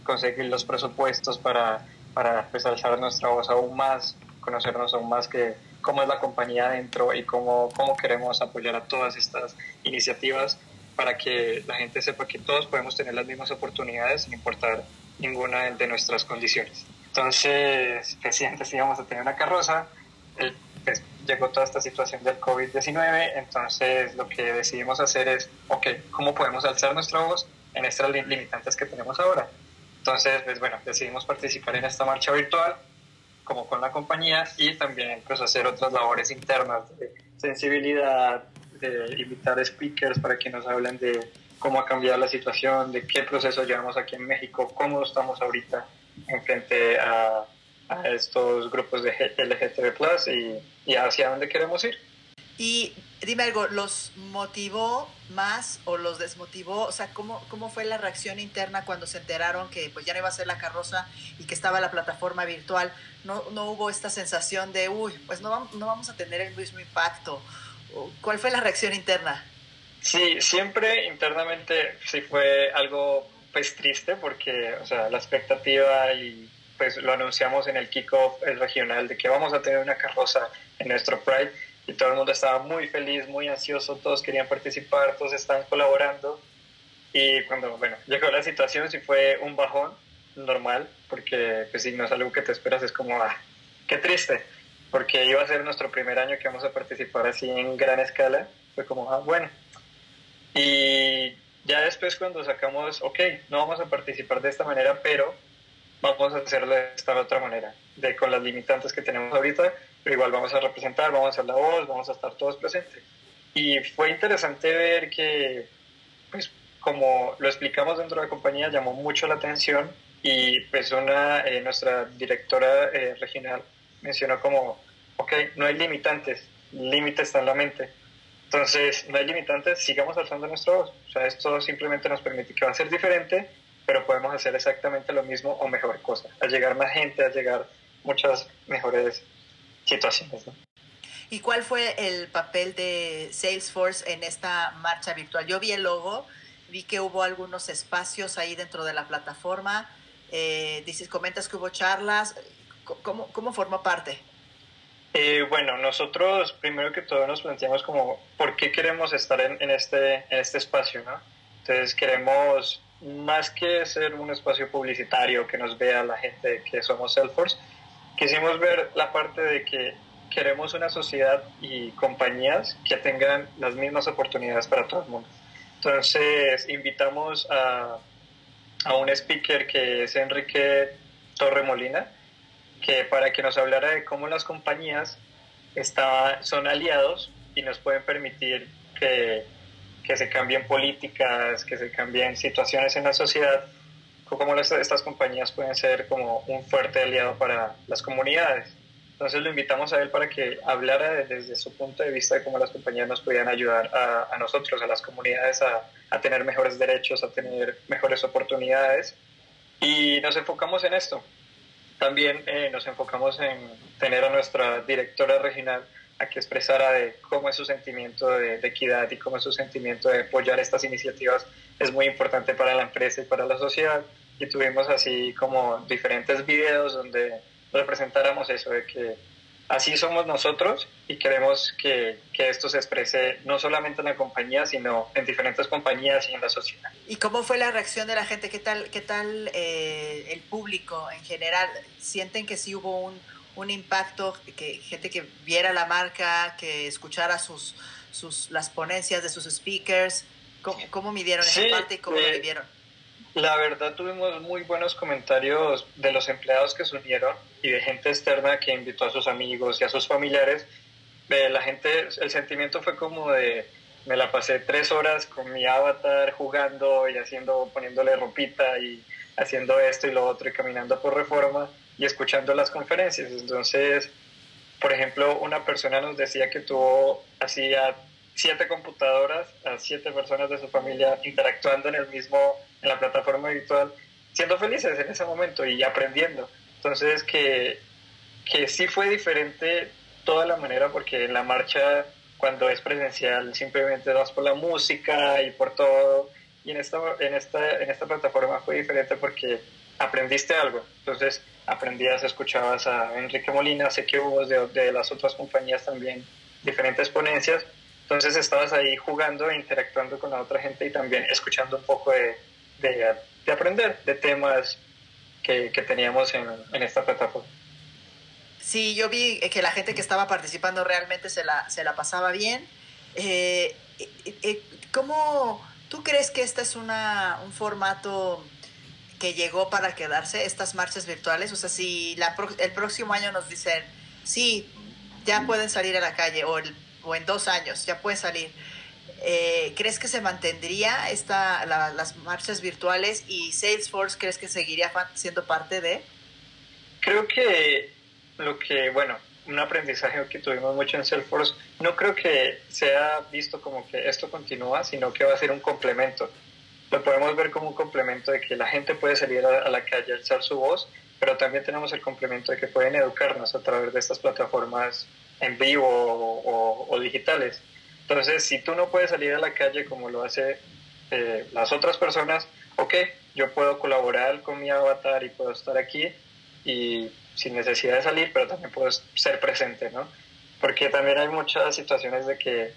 conseguir los presupuestos para, para pues, alzar nuestra voz aún más, conocernos aún más que cómo es la compañía adentro y cómo, cómo queremos apoyar a todas estas iniciativas para que la gente sepa que todos podemos tener las mismas oportunidades sin importar ninguna de nuestras condiciones. Entonces, pues, antes íbamos a tener una carroza, el llegó toda esta situación del COVID-19, entonces lo que decidimos hacer es, ok, ¿cómo podemos alzar nuestra voz en estas limitantes que tenemos ahora? Entonces, pues bueno, decidimos participar en esta marcha virtual, como con la compañía, y también pues hacer otras labores internas de sensibilidad, de invitar speakers para que nos hablen de cómo ha cambiado la situación, de qué proceso llevamos aquí en México, cómo estamos ahorita en frente a a estos grupos de LGTB y, y hacia dónde queremos ir. Y dime algo, ¿los motivó más o los desmotivó? O sea, ¿cómo, ¿cómo fue la reacción interna cuando se enteraron que pues ya no iba a ser la carroza y que estaba la plataforma virtual? ¿No, no hubo esta sensación de, uy, pues no, no vamos a tener el mismo impacto? ¿Cuál fue la reacción interna? Sí, siempre internamente sí fue algo pues triste porque, o sea, la expectativa y pues lo anunciamos en el kickoff regional de que vamos a tener una carroza en nuestro Pride. Y todo el mundo estaba muy feliz, muy ansioso, todos querían participar, todos estaban colaborando. Y cuando, bueno, llegó la situación sí fue un bajón normal porque pues si no es algo que te esperas es como, ah, qué triste, porque iba a ser nuestro primer año que vamos a participar así en gran escala, fue como, ah, bueno. Y ya después cuando sacamos, ok, no vamos a participar de esta manera, pero vamos a hacerlo de esta otra manera, de con las limitantes que tenemos ahorita, pero igual vamos a representar, vamos a hacer la voz, vamos a estar todos presentes. Y fue interesante ver que, pues, como lo explicamos dentro de la compañía, llamó mucho la atención y pues una, eh, nuestra directora eh, regional mencionó como, ok, no hay limitantes, límite está en la mente. Entonces, no hay limitantes, sigamos alzando nuestra voz. O sea, esto simplemente nos permite que va a ser diferente pero podemos hacer exactamente lo mismo o mejor cosa, al llegar más gente, al llegar muchas mejores situaciones. ¿Y cuál fue el papel de Salesforce en esta marcha virtual? Yo vi el logo, vi que hubo algunos espacios ahí dentro de la plataforma. Eh, dices, comentas que hubo charlas. ¿Cómo, cómo formó parte? Eh, bueno, nosotros primero que todo nos planteamos como por qué queremos estar en, en, este, en este espacio, ¿no? Entonces queremos, más que ser un espacio publicitario que nos vea la gente que somos Salesforce, quisimos ver la parte de que queremos una sociedad y compañías que tengan las mismas oportunidades para todo el mundo. Entonces invitamos a, a un speaker que es Enrique Torremolina, que para que nos hablara de cómo las compañías está, son aliados y nos pueden permitir que, que, se cambien políticas, que se cambien situaciones en la sociedad, cómo estas compañías pueden ser como un fuerte aliado para las comunidades. Entonces lo invitamos a él para que hablara desde su punto de vista de cómo las compañías nos podían ayudar a, a nosotros, a las comunidades, a, a, tener mejores derechos, a tener mejores oportunidades. Y nos enfocamos en esto, también eh, nos enfocamos en tener a nuestra directora regional a que expresara de cómo es su sentimiento de, de, equidad y cómo es su sentimiento de apoyar estas iniciativas es muy importante para la empresa y para la sociedad. Y tuvimos así como diferentes videos donde representáramos eso de que así somos nosotros y queremos que, que, esto se exprese no solamente en la compañía, sino en diferentes compañías y en la sociedad. ¿Y cómo fue la reacción de la gente? ¿Qué tal, qué tal eh, el público en general? ¿Sienten que sí hubo un, un impacto, que gente que viera la marca, que escuchara sus, sus, las ponencias de sus speakers? ¿Cómo, cómo midieron sí, esa parte y cómo eh, lo vivieron? La verdad tuvimos muy buenos comentarios de los empleados que se unieron y de gente externa que invitó a sus amigos y a sus familiares. Eh, la gente, el sentimiento fue como de, me la pasé tres horas con mi avatar jugando y haciendo, poniéndole ropita y haciendo esto y lo otro y caminando por reforma y escuchando las conferencias. Entonces, por ejemplo, una persona nos decía que tuvo así a siete computadoras, a siete personas de su familia interactuando en el mismo, en la plataforma virtual, siendo felices en ese momento y aprendiendo. Entonces que, que sí fue diferente toda la manera porque en la marcha cuando es presencial simplemente vas por la música y por todo y en esta, en esta, en esta plataforma fue diferente porque aprendiste algo. Entonces aprendías, escuchabas a Enrique Molina, sé que hubo de, de las otras compañías también diferentes ponencias entonces estabas ahí jugando e interactuando con la otra gente y también escuchando un poco de, de, de aprender de temas que, que teníamos en, en, esta plataforma. Sí, yo vi que la gente que estaba participando realmente se la, se la pasaba bien. Eh, eh, ¿Cómo tú crees que este es una, un formato que llegó para quedarse, estas marchas virtuales? O sea, si la, el próximo año nos dicen, sí, ya pueden salir a la calle, o el o en dos años ya puede salir. Eh, ¿Crees que se mantendría esta, la, las marchas virtuales y Salesforce crees que seguiría siendo parte de? Creo que lo que, bueno, un aprendizaje que tuvimos mucho en Salesforce, no creo que sea visto como que esto continúa, sino que va a ser un complemento. Lo podemos ver como un complemento de que la gente puede salir a, la calle a alzar su voz, pero también tenemos el complemento de que pueden educarnos a través de estas plataformas en vivo o, o, digitales. Entonces, si tú no puedes salir a la calle como lo hace eh, las otras personas, ok, yo puedo colaborar con mi avatar y puedo estar aquí y sin necesidad de salir, pero también puedo ser presente, ¿no? Porque también hay muchas situaciones de que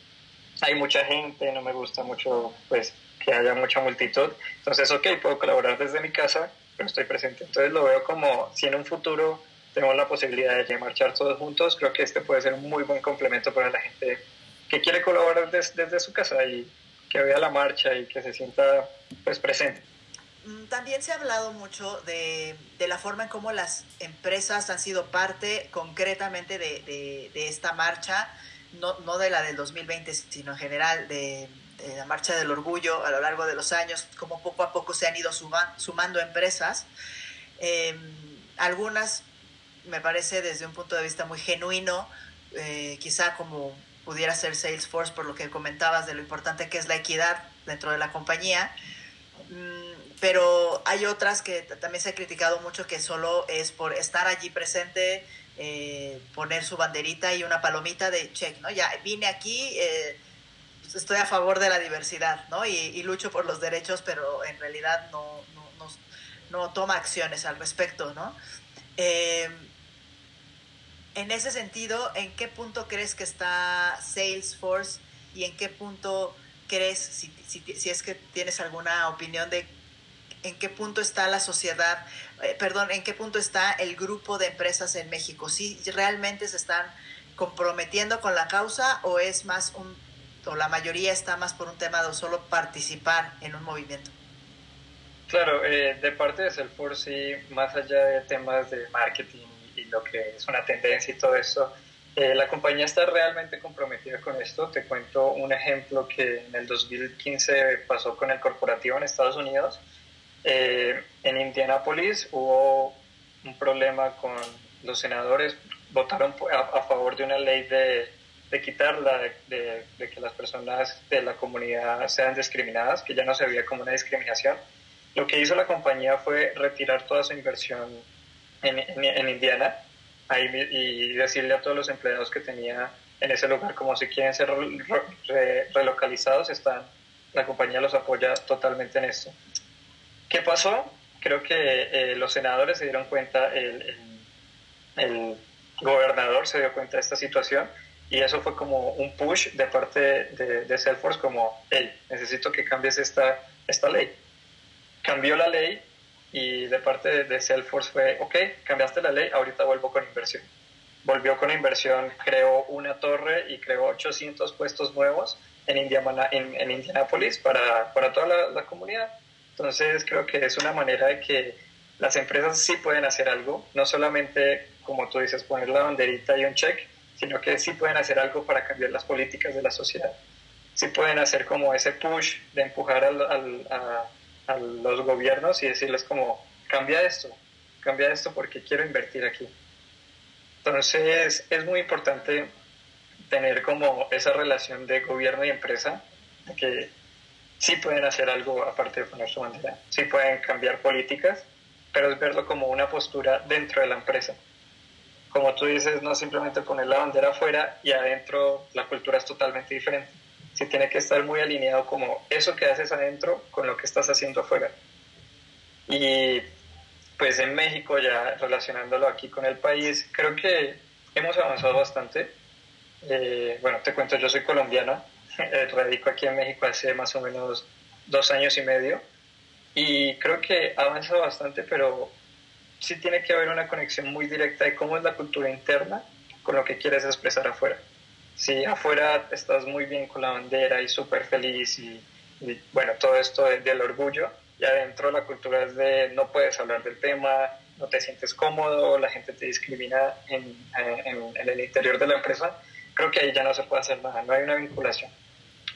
hay mucha gente, no me gusta mucho, pues, que haya mucha multitud. Entonces, ok, puedo colaborar desde mi casa, pero estoy presente. Entonces, lo veo como si en un futuro tenemos la posibilidad de marchar todos juntos, creo que este puede ser un muy buen complemento para la gente que quiere colaborar desde, desde su casa y que vea la marcha y que se sienta pues presente. También se ha hablado mucho de, de la forma en cómo las empresas han sido parte concretamente de, de, de esta marcha, no, no, de la del 2020, sino en general de, la marcha del orgullo a lo largo de los años, como poco a poco se han ido suma, sumando empresas. Eh, algunas me parece desde un punto de vista muy genuino, eh, quizá como pudiera ser Salesforce por lo que comentabas de lo importante que es la equidad dentro de la compañía, mm, pero hay otras que también se ha criticado mucho que solo es por estar allí presente, eh, poner su banderita y una palomita de check, ¿no? Ya vine aquí, eh, estoy a favor de la diversidad, ¿no? Y, lucho por los derechos, pero en realidad no, no, toma acciones al respecto, ¿no? Eh, En ese sentido, ¿en qué punto crees que está Salesforce y en qué punto crees, si, si, si es que tienes alguna opinión de en qué punto está la sociedad, eh, perdón, en qué punto está el grupo de empresas en México? ¿Si realmente se están comprometiendo con la causa o es más un, o la mayoría está más por un tema de solo participar en un movimiento? Claro, eh, de parte de Salesforce, sí, más allá de temas de marketing y lo que es una tendencia y todo eso, eh, la compañía está realmente comprometida con esto. Te cuento un ejemplo que en el 2015 pasó con el corporativo en Estados Unidos. Eh, en Indianápolis hubo un problema con los senadores, votaron a, favor de una ley de, de quitarla, de, de, que las personas de la comunidad sean discriminadas, que ya no se veía como una discriminación. Lo que hizo la compañía fue retirar toda su inversión en, en, Indiana ahí, y decirle a todos los empleados que tenía en ese lugar como si quieren ser relocalizados, están, la compañía los apoya totalmente en esto. ¿Qué pasó? Creo que eh, los senadores se dieron cuenta, el, el, gobernador se dio cuenta de esta situación y eso fue como un push de parte de, de Salesforce como, hey, necesito que cambies esta, esta ley. Cambió la ley y de parte de, Salesforce fue, ok, cambiaste la ley, ahorita vuelvo con inversión. Volvió con inversión, creó una torre y creó 800 puestos nuevos en, Indiana, en, en Indianapolis para, para toda la, la comunidad entonces creo que es una manera de que las empresas sí pueden hacer algo, no solamente, como tú dices, poner la banderita y un check, sino que sí pueden hacer algo para cambiar las políticas de la sociedad. Sí pueden hacer como ese push de empujar al, al, a, a, los gobiernos y decirles como, cambia esto, cambia esto porque quiero invertir aquí. Entonces es muy importante tener como esa relación de gobierno y empresa, que sí pueden hacer algo aparte de poner su bandera, sí pueden cambiar políticas, pero es verlo como una postura dentro de la empresa. Como tú dices, no simplemente poner la bandera afuera y adentro la cultura es totalmente diferente. Sí tiene que estar muy alineado como eso que haces adentro con lo que estás haciendo afuera. Y pues en México, ya relacionándolo aquí con el país, creo que hemos avanzado bastante. Eh, bueno, te cuento, yo soy colombiano, eh, radico aquí en México hace más o menos dos años y medio y creo que ha avanzado bastante, pero sí tiene que haber una conexión muy directa de cómo es la cultura interna con lo que quieres expresar afuera. Si afuera estás muy bien con la bandera y súper feliz y, bueno, todo esto del orgullo, y adentro la cultura es de no puedes hablar del tema, no te sientes cómodo, la gente te discrimina en, en, en el interior de la empresa, creo que ahí ya no se puede hacer nada, no hay una vinculación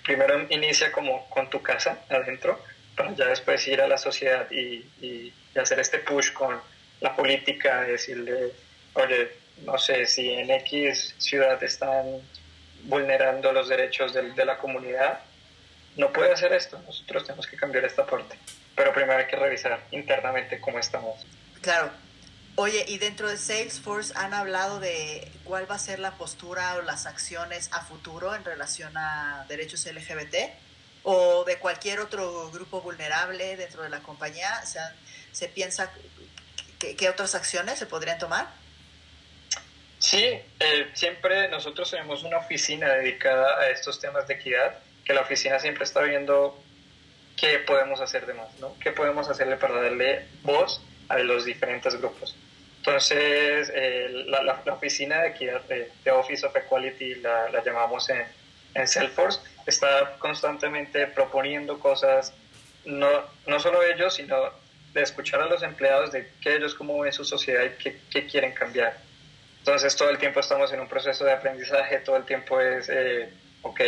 primero inicia como con tu casa adentro, para ya después ir a la sociedad y, y, hacer este push con la política, decirle, oye, no sé, si en X ciudad están vulnerando los derechos de, de la comunidad, no puede hacer esto, nosotros tenemos que cambiar esta parte. Pero primero hay que revisar internamente cómo estamos. Claro, Oye, y dentro de Salesforce han hablado de cuál va a ser la postura o las acciones a futuro en relación a derechos LGBT o de cualquier otro grupo vulnerable dentro de la compañía. O sea, ¿Se piensa qué otras acciones se podrían tomar? Sí, eh, siempre nosotros tenemos una oficina dedicada a estos temas de equidad, que la oficina siempre está viendo qué podemos hacer de más, ¿no? ¿Qué podemos hacerle para darle voz a los diferentes grupos? Entonces, eh, la, la, oficina de equidad de, Office of Equality, la, la llamamos en, en, Salesforce, está constantemente proponiendo cosas, no, no solo ellos, sino de escuchar a los empleados de qué ellos, cómo ven su sociedad y qué, qué, quieren cambiar. Entonces, todo el tiempo estamos en un proceso de aprendizaje, todo el tiempo es, eh, ok,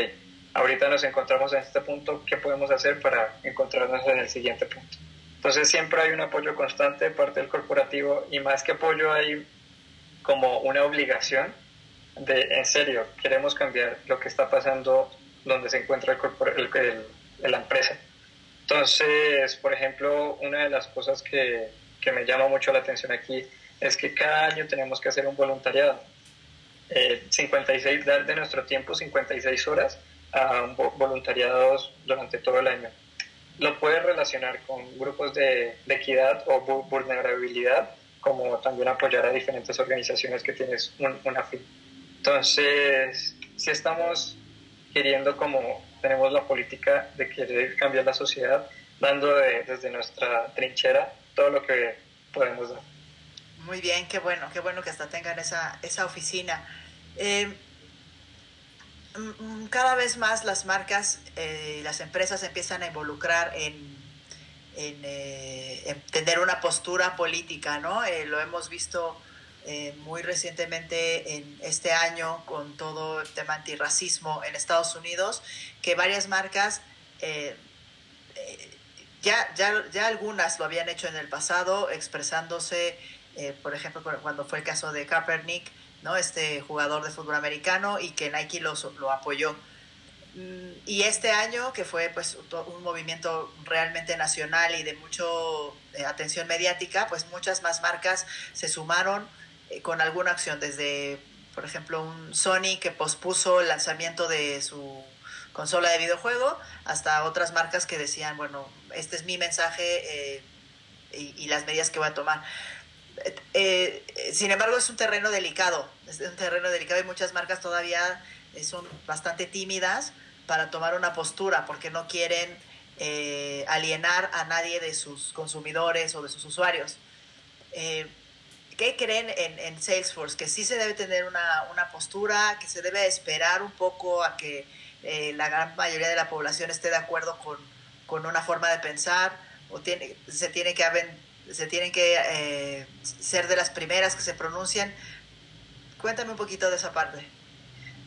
ahorita nos encontramos en este punto, ¿qué podemos hacer para encontrarnos en el siguiente punto? Entonces siempre hay un apoyo constante de parte del corporativo y más que apoyo hay como una obligación de, en serio, queremos cambiar lo que está pasando donde se encuentra el, el, la empresa. Entonces, por ejemplo, una de las cosas que, que, me llama mucho la atención aquí es que cada año tenemos que hacer un voluntariado. Eh, 56, dar de nuestro tiempo 56 horas a un voluntariados durante todo el año lo puedes relacionar con grupos de, equidad o vulnerabilidad como también apoyar a diferentes organizaciones que tienes una fin. Entonces, si estamos queriendo como tenemos la política de querer cambiar la sociedad, dando desde nuestra trinchera todo lo que podemos dar. Muy bien, qué bueno, qué bueno que hasta tengan esa, esa oficina. Eh, mm, cada vez más las marcas y eh, las empresas empiezan a involucrar en, eh, en, tener una postura política, ¿no? lo hemos visto muy recientemente en este año con todo el tema antirracismo en Estados Unidos, que varias marcas ya, ya, ya algunas lo habían hecho en el pasado, expresándose, eh, por ejemplo, cuando fue el caso de Kaepernick, ¿no? este jugador de fútbol americano, y que Nike lo, lo apoyó. Mm, y este año, que fue pues un movimiento realmente nacional y de mucho eh, atención mediática, pues muchas más marcas se sumaron eh, con alguna acción, desde, por ejemplo, un Sony que pospuso el lanzamiento de su consola de videojuego, hasta otras marcas que decían, bueno, este es mi mensaje eh, y, las medidas que voy a tomar. Eh, eh, sin embargo, es un terreno delicado, es un terreno delicado y muchas marcas todavía son bastante tímidas para tomar una postura porque no quieren alienar a nadie de sus consumidores o de sus usuarios. ¿Qué creen en, Salesforce? Que sí se debe tener una, una postura, que se debe esperar un poco a que la gran mayoría de la población esté de acuerdo con, con una forma de pensar o tiene, se tiene que se tienen que eh, ser de las primeras que se pronuncian. Cuéntame un poquito de esa parte.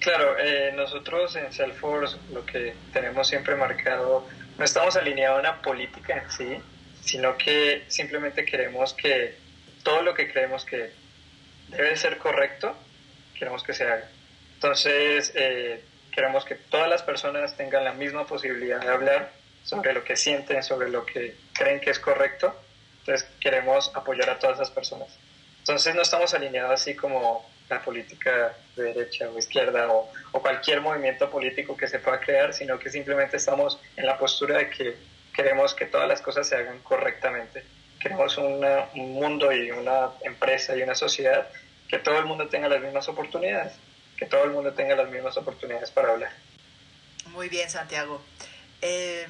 Claro, eh, nosotros en Salesforce lo que tenemos siempre marcado, no estamos alineados a una política en sí, sino que simplemente queremos que todo lo que creemos que debe ser correcto, queremos que se haga. Entonces, eh, queremos que todas las personas tengan la misma posibilidad de hablar sobre lo que sienten, sobre lo que creen que es correcto. Entonces queremos apoyar a todas esas personas. Entonces no estamos alineados así como la política de derecha o izquierda o, cualquier movimiento político que se pueda crear, sino que simplemente estamos en la postura de que queremos que todas las cosas se hagan correctamente. Queremos un mundo y una empresa y una sociedad que todo el mundo tenga las mismas oportunidades, que todo el mundo tenga las mismas oportunidades para hablar. Muy bien, Santiago. Eh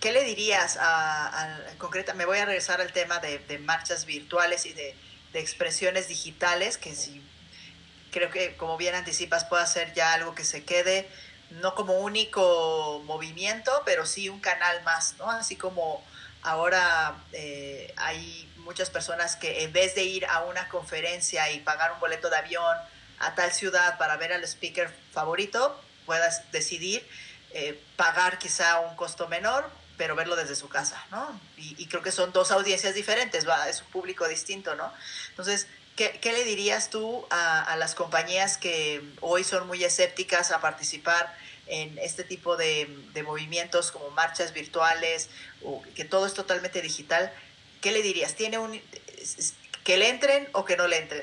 ¿Qué le dirías a, concreta? Me voy a regresar al tema de, marchas virtuales y de, expresiones digitales, que si creo que como bien anticipas puede ser ya algo que se quede no como único movimiento, pero sí un canal más, ¿no? Así como ahora eh, hay muchas personas que en vez de ir a una conferencia y pagar un boleto de avión a tal ciudad para ver al speaker favorito, puedas decidir eh, pagar quizá un costo menor pero verlo desde su casa, ¿no? Y, creo que son dos audiencias diferentes, ¿va? es un público distinto, ¿no? Entonces, ¿qué, le dirías tú a, las compañías que hoy son muy escépticas a participar en este tipo de, movimientos como marchas virtuales, o que todo es totalmente digital? ¿Qué le dirías? ¿Tiene un, ¿Que le entren o que no le entren?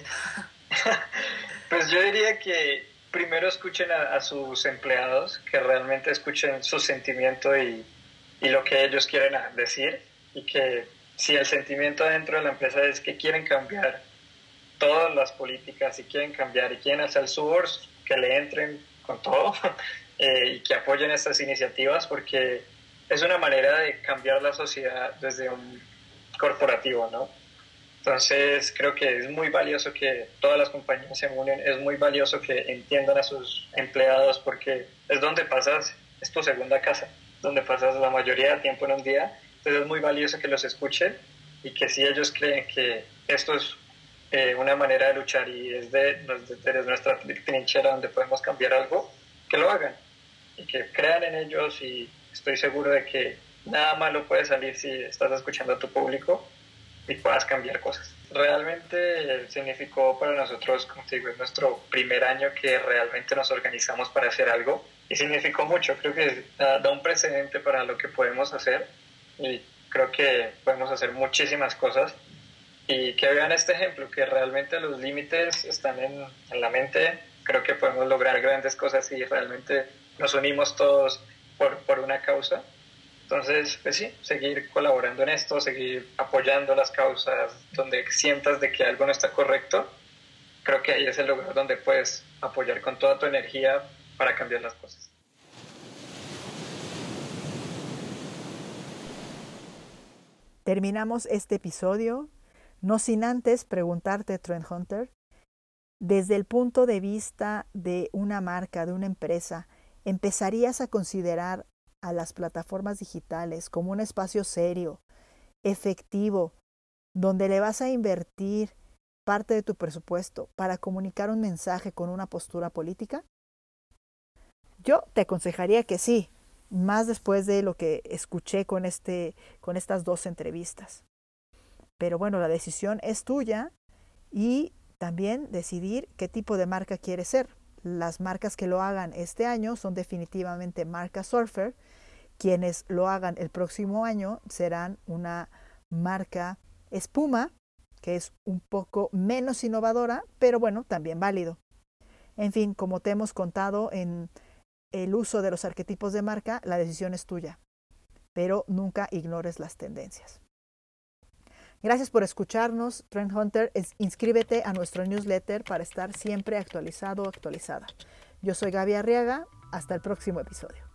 pues yo diría que primero escuchen a sus empleados, que realmente escuchen su sentimiento y y lo que ellos quieren decir y que si el sentimiento dentro de la empresa es que quieren cambiar todas las políticas y quieren cambiar y quieren hacer su que le entren con todo eh, y que apoyen estas iniciativas porque es una manera de cambiar la sociedad desde un corporativo, ¿no? Entonces creo que es muy valioso que todas las compañías se unen, es muy valioso que entiendan a sus empleados porque es donde pasas, es tu segunda casa donde pasas la mayoría del tiempo en un día. Entonces es muy valioso que los escuchen y que si ellos creen que esto es eh, una manera de luchar y es de, de, nuestra trinchera donde podemos cambiar algo, que lo hagan y que crean en ellos y estoy seguro de que nada malo puede salir si estás escuchando a tu público y puedas cambiar cosas. Realmente significó para nosotros, como te digo, es nuestro primer año que realmente nos organizamos para hacer algo y significó mucho. Creo que da, un precedente para lo que podemos hacer y creo que podemos hacer muchísimas cosas y que vean este ejemplo, que realmente los límites están en, en la mente. Creo que podemos lograr grandes cosas si realmente nos unimos todos por, por una causa Entonces, pues sí, seguir colaborando en esto, seguir apoyando las causas donde sientas de que algo no está correcto, creo que ahí es el lugar donde puedes apoyar con toda tu energía para cambiar las cosas. Terminamos este episodio, no sin antes preguntarte, Trent Hunter, desde el punto de vista de una marca, de una empresa, ¿empezarías a considerar a las plataformas digitales como un espacio serio, efectivo, donde le vas a invertir parte de tu presupuesto para comunicar un mensaje con una postura política? Yo te aconsejaría que sí, más después de lo que escuché con, este, con estas dos entrevistas. Pero bueno, la decisión es tuya y también decidir qué tipo de marca quieres ser. Las marcas que lo hagan este año son definitivamente marca Surfer. Quienes lo hagan el próximo año serán una marca espuma, que es un poco menos innovadora, pero bueno, también válido. En fin, como te hemos contado en el uso de los arquetipos de marca, la decisión es tuya, pero nunca ignores las tendencias. Gracias por escucharnos, Trend Hunter. inscríbete a nuestro newsletter para estar siempre actualizado o actualizada. Yo soy Gaby Arriaga. Hasta el próximo episodio.